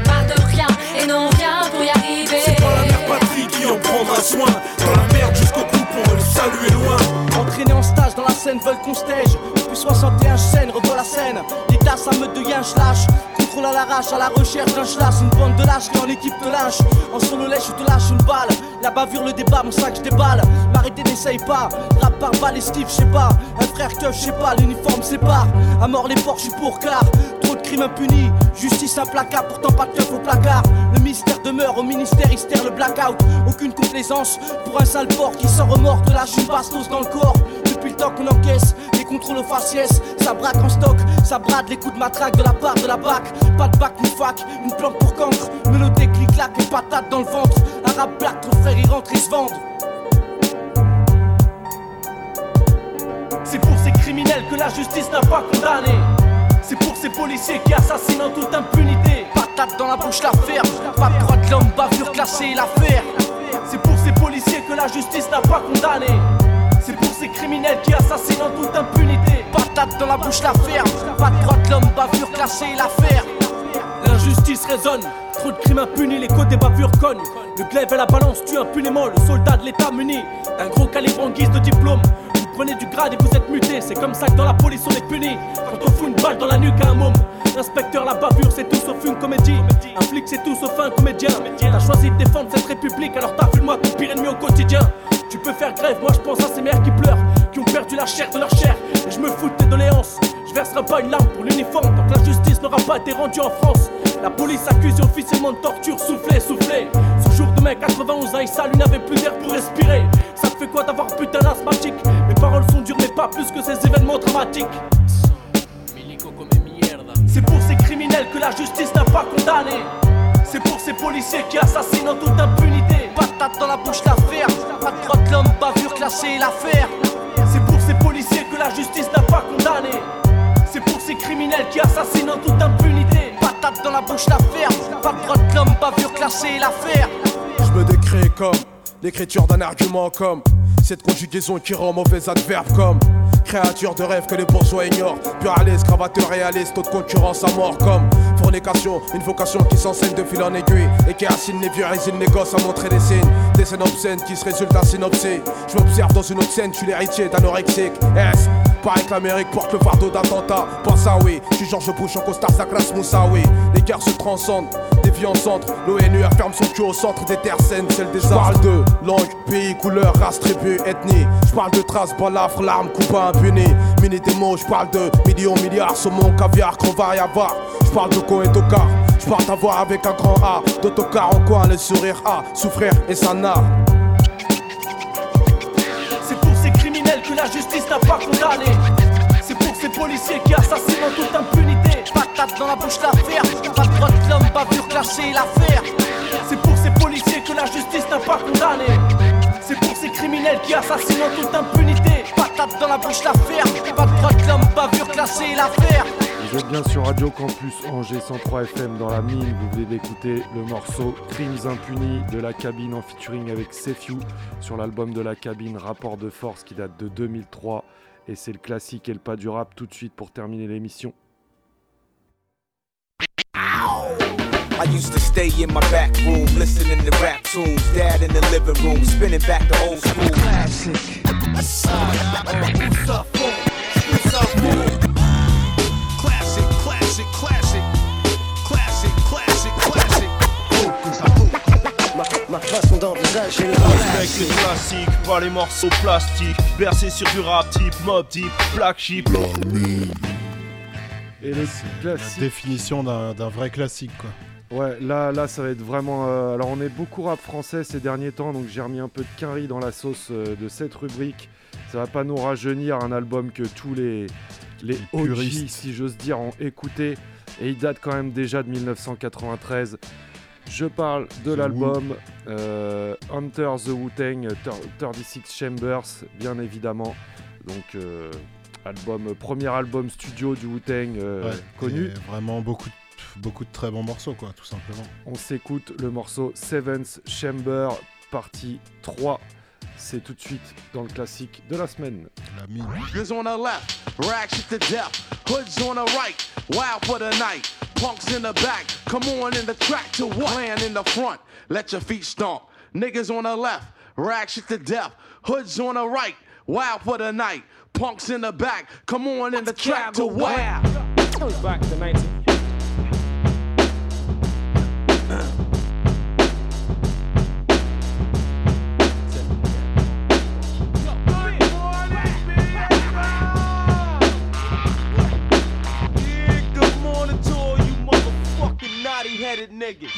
Soin. Dans la merde jusqu'au cou pour le salut est loin. Entraînés en stage dans la scène veulent qu'on stage Depuis 61 scènes, revois la scène. Des tasses à meute de yin lâche Contrôle à l'arrache, à la recherche d'un schlass Une bande de lâches qui en équipe te lâche. En solo lèche, je te lâche une balle. La bavure, le débat, mon sac, je déballe. M'arrêter, n'essaye pas. Rap par balle, esquive, je sais pas. Un frère que je sais pas, l'uniforme sépare. À mort les porcs, je suis pour car. Trop de crimes impunis, justice implacable Pourtant pas de keuf au placard. Le mystère demeure, au ministère hystère le blackout. Aucune complaisance pour un sale porc Qui sans remords te lâche une bastos dans le corps. Depuis le temps qu'on encaisse contrôles faciès, ça braque en stock, ça brade les coups de matraque de la part de la BAC. Pas de bac ni fac, une plante pour cancre, mélodie clic-clac et patate dans le ventre. Arabe black, ton frère il rentre, il se vendre. C'est pour ces criminels que la justice n'a pas condamné. C'est pour ces policiers qui assassinent en toute impunité. Patate dans la bouche, l'affaire. Pas de droit de l'homme, bavure classée, l'affaire. C'est pour ces policiers que la justice n'a pas condamné. Ces criminels qui assassinent en toute impunité. Patate dans la bouche, l'affaire. Pas de droit de l'homme, bavure classée, l'affaire. L'injustice résonne, trop de crimes impunis, les côtés bavures cognent. Le glaive et la balance tuent impunément le soldat de l'état muni d'un gros calibre en guise de diplôme. Vous prenez du grade et vous êtes muté, c'est comme ça que dans la police on est puni. Quand on fout une balle dans la nuque à un môme, l'inspecteur la bavure c'est tout sauf une comédie. Un flic c'est tout sauf un comédien. T'as choisi de défendre cette république, alors t'as vu moi ton pire ennemi au quotidien. Tu peux faire grève, moi je pense à ces mères qui pleurent, qui ont perdu la chair de leur chair. Et je me fous de tes doléances. Je verserai pas une larme pour l'uniforme tant que la justice n'aura pas été rendue en France. La police accuse officiellement de torture, soufflé, soufflé. Ce jour de mai 91 à Issa, lui n'avait plus d'air pour respirer. Ça fait quoi d'avoir putain d'asthmatique Mes paroles sont dures, mais pas plus que ces événements dramatiques. C'est pour ces criminels que la justice n'a pas condamné. C'est pour ces policiers qui assassinent en toute impunité. Patate dans la bouche, l'affaire. Pas de droit de l'homme, bavure classée, l'affaire. C'est pour ces policiers que la justice n'a pas condamné. C'est pour ces criminels qui assassinent en toute impunité. Patate dans la bouche, l'affaire. Pas de droit de l'homme, bavure classée, l'affaire. Je me décris comme l'écriture d'un argument comme cette conjugaison qui rend mauvais adverbe comme créature de rêve que les bourgeois ignorent. Pluraliste, cravateur réaliste, taux de concurrence à mort comme une vocation qui s'enseigne de fil en aiguille et qui assine les vieux résine les gosses à montrer des signes, des scènes obscènes qui se résultent d'un synopsis. Je m'observe dans une autre scène, je suis l'héritier d'anorexique. S. Pareil que l'Amérique porte le fardeau d'attentat? Pense à oui, je suis Georges Bush en costard Sakras Moussaoui. Les guerres se transcendent, des vies en centre. L'ONU ferme son cul au centre des terres saines, celle des arts. parle de langue, pays, couleur, race, tribu, ethnie. Je parle de traces, balafres, larmes, coupa impuni. Mini mots, je parle de millions, milliards, saumon, caviar, qu'on va y avoir. Je parle de co et tocar. Je parle d'avoir avec un grand A. D'autocar en coin, le sourire A? Souffrir et ça n'a. C'est pour ces criminels que la justice n'a pas condamné. C'est pour ces policiers qui assassinent en toute impunité. Patate dans la bouche, l'affaire. Pas de droit de l'homme, bavure classée, l'affaire. C'est pour ces policiers que la justice n'a pas condamné. C'est pour ces criminels qui assassinent en toute impunité. Patate dans la bouche, l'affaire. Pas de droit de l'homme, bavure classée, l'affaire. Vous êtes bien sur Radio Campus Angers 103 FM dans la mine. Vous venez d'écouter le morceau Crimes impunis de la cabine en featuring avec Sefiu sur l'album de la cabine Rapport de force qui date de 2003. Et c'est le classique et le pas du rap tout de suite pour terminer l'émission. used to stay in my back room, listening to rap tunes. Dad in the living room, spinning back the old school. Classic, le Respecte les classiques, pas les morceaux plastiques. Bercé sur du rap type, mob type, black sheep. Et les La classiques. définition d'un vrai classique, quoi. Ouais, là, là, ça va être vraiment. euh, alors, on est beaucoup rap français ces derniers temps, donc j'ai remis un peu de quinri dans la sauce euh, de cette rubrique. Ça va pas nous rajeunir un album que tous les, les OG, si j'ose dire, ont écouté. Et il date quand même déjà de 1993. Je parle de l'album euh, Hunter the Wu-Tang, Thir- 36 Chambers, bien évidemment. Donc, euh, album, premier album studio du Wu-Tang euh, Ouais, connu. Vraiment beaucoup de, beaucoup de très bons morceaux, quoi, tout simplement. On s'écoute le morceau Seventh Chamber, partie 3. C'est tout de suite dans le classique de la semaine. La mine. Niggas on the left, rags to death. Hoods on the right, wild for the night. Punks in the back, come on in the track to what? Clan in the front, let your feet stomp. Niggas on the left, rags to death. Hoods on the right, wild for the night. Punks in the back, come on in the track to what? Goes back to 19. niggas.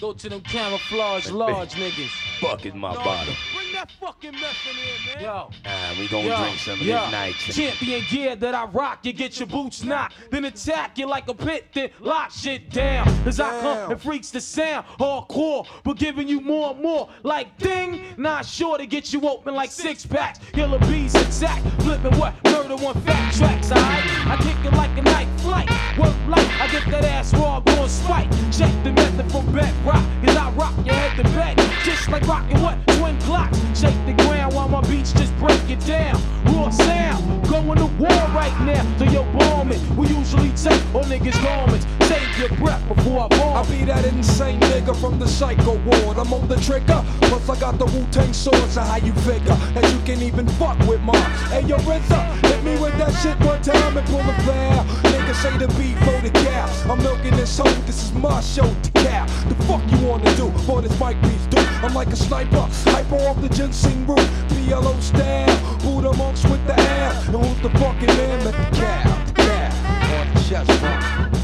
Go to them camouflage large niggas. Fuck is my body. Bring that fucking meth in here, man. Yo. Ah, we gonna Yo, drink some of yo, this night. Champion gear that I rock, you get your boots knocked. Then attack you like a pit, then lock shit down. As I come and freaks the sound, hardcore, but giving you more and more. Like ding, not sure to get you open like six packs. Killer bees attack, flipping what? Murder one fat tracks, alright? I kick it like a night flight. Work light, I get that ass raw, going spike. Check the method from bedrock, cause I rock your head to bed. Just like rocking what? Twin clocks. Shake the ground while my beats just break it down. Raw sound, going to war right now. So yo, bomb it. We usually take all niggas' garments. Save your breath before I bomb. I be that insane nigga from the psycho ward. I'm on the trigger, plus I got the Wu Tang sword. So how you figure that you can even fuck with mine? Hey yo, RZA, hit me with that shit one time and pull a foul. Niggas say the beat for the cow. I'm milking this hoe. This is my show to cow. The fuck you wanna do? Boy, this mic beats do. I'm like a sniper, hyper off the ginseng root. PLO style, Buddha monks with the ass. And who's the fucking man? Let the cow, the cow the chest front.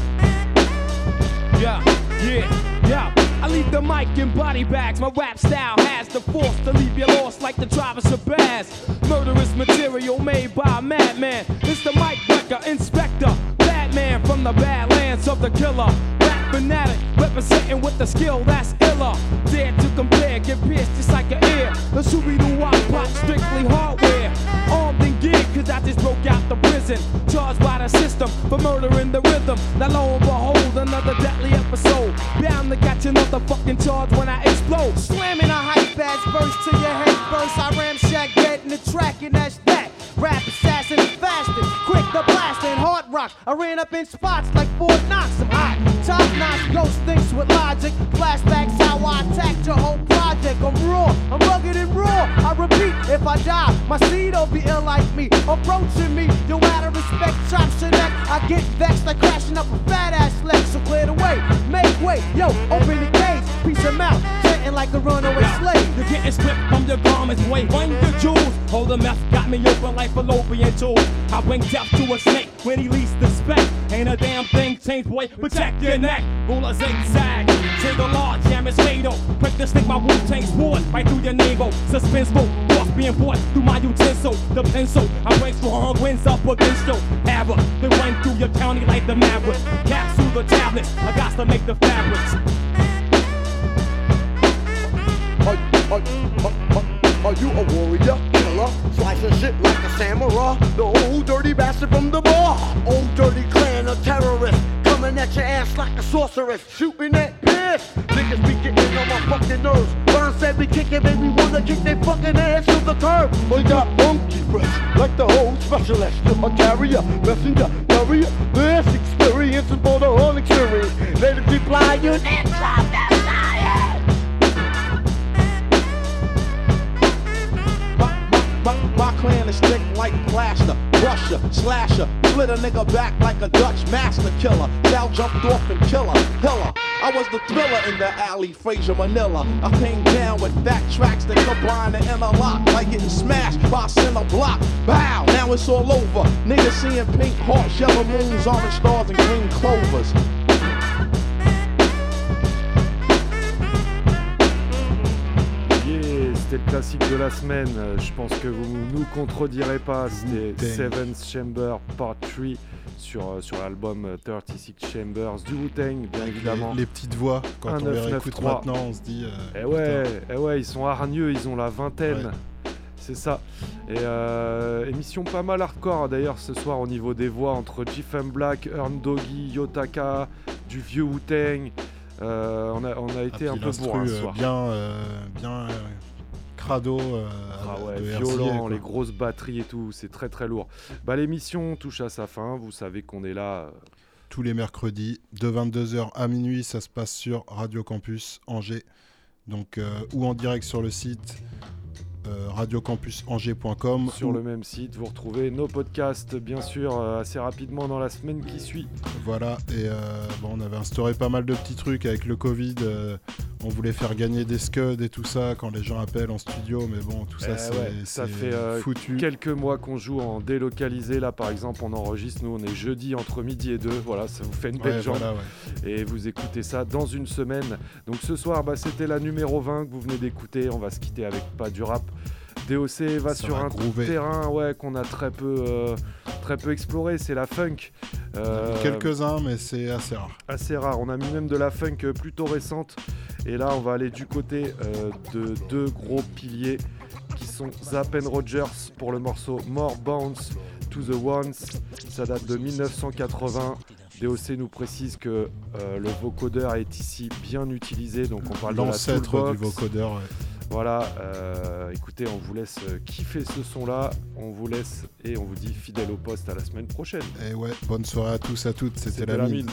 Yeah, yeah, yeah. I leave the mic in body bags. My rap style has the force to leave you lost like the of Bass. Murderous material made by a madman. It's the mic wrecker, inspector, Batman from the badlands of the killer. Rap fanatic, representing with the skill that's iller. Dare to compare, get pierced just like an ear. The Doo Wop Pop, strictly hardware. Armed and geared, cause I just broke out the prison. Charged by the system for murdering the rhythm. Now lo and behold, another deadly episode. Bound to catch another fucking charge when I explode. Slamming a hype ass verse to your head first. I ramshack dead in the track, and that's that. Rap assassin fasting, quick the blasting, hard rock. I ran up in spots like Fort Knox. I'm hot, top notch, ghost thinks with logic. Flashbacks how I attacked your whole project. I'm raw, I'm rugged and raw. I repeat, if I die, my seed'll be ill like me. Approaching me, you out of respect, chops your neck. I get vexed like crashing up a fat ass leg. So clear the way, make way, yo, open the gates, piece of mouth, chanting like a runaway slave. You're getting stripped from your garments, your jewels. Hold the meth, got me open like fallopian tubes. I bring death to a snake when he least expect. Ain't a damn thing changed, boy. Protect your neck. Rule a zigzag. Single large, jam is fatal. Quick to stick my Wu Tang sword right through your navel. Suspenseful, boss being bought through my utensil. The pencil, I break strong winds up against you. Have then run through your county like the maverick. Capsule the tablets, I got to make the fabrics. Are, are, are, are you a warrior, slicing shit like a samurai? The old dirty bastard from the bar. Old dirty clan of terrorists coming at your ass like a sorceress, shooting that piss. Niggas be getting on my fucking nerves. Ron said we kick it, baby, wanna kick their fucking ass to the curb. We got monkey breath, like the whole specialist. A carrier, messenger, carrier. This experience is for the whole experience. Let it be blind, you need some that My, clan is thick like plaster. Russia, slasher, split a nigga back like a Dutch master killer. Sal jumped off and killer, hiller. I was the thriller in the alley, Fraser Manila. I came down with fat tracks that combine and interlock like getting smashed by a center block. Bow, now it's all over. Niggas seeing pink hearts, yellow moons, orange stars, and green clovers. Classique de la semaine. Euh, Je pense que vous nous contredirez pas. C'était. Seventh Chamber Part 3 sur, euh, sur l'album euh, 36 Chambers du Wu-Tang, bien évidemment. Les, les petites voix, quand Un on les 9, réécoute 9, maintenant, on se dit. euh, Eh ouais, eh ouais, ils sont hargneux, ils ont la vingtaine. C'est ça. Et euh, émission pas mal hardcore hein, d'ailleurs ce soir au niveau des voix entre GFM Black, Earn Doggy, Yotaka, du vieux Wu-Tang. Euh, on, a, on a été puis un peu bourrin ce euh, soir. bien, euh, bien euh, crado. euh, Ah ouais, de violent, RCA, les grosses batteries et tout, c'est très très lourd. Bah l'émission touche à sa fin, vous savez qu'on est là. euh, Tous les mercredis, de 22h à minuit, ça se passe sur Radio Campus Angers. Donc, euh, ou en direct sur le site euh, radiocampusangers.com. sur le même site. Vous retrouvez nos podcasts, bien sûr, euh, assez rapidement dans la semaine qui suit. Voilà, et euh, bon, on avait instauré pas mal de petits trucs avec le Covid. euh, on voulait faire gagner des scuds et tout ça quand les gens appellent en studio, mais bon, tout ça, Eh c'est ouais, ça fait foutu. quelques mois qu'on joue en délocalisé. Là, par exemple, on enregistre. Nous, on est jeudi entre midi et deux. Voilà, ça vous fait une belle Ouais, jambe. voilà, ouais. Et vous écoutez ça dans une semaine. Donc ce soir, bah, c'était la numéro 20 que vous venez d'écouter. On va se quitter avec pas du rap. DOC va Ça sur va un groover. terrain ouais, qu'on a très peu, euh, très peu exploré, c'est la funk. Euh, Quelques-uns, mais c'est assez rare. assez rare. On a mis même de la funk plutôt récente. Et là, on va aller du côté euh, de deux gros piliers qui sont Zapp and Rogers pour le morceau More Bounce to the Ones. Ça date de 1980. DOC nous précise que le vocodeur est ici bien utilisé, donc on parle de la du vocodeur. ouais. Voilà, euh, écoutez, on vous laisse euh, kiffer ce son-là, on vous laisse et on vous dit fidèle au poste à la semaine prochaine. Et ouais, bonne soirée à tous, à toutes. C'était C'était la, la mine. mine.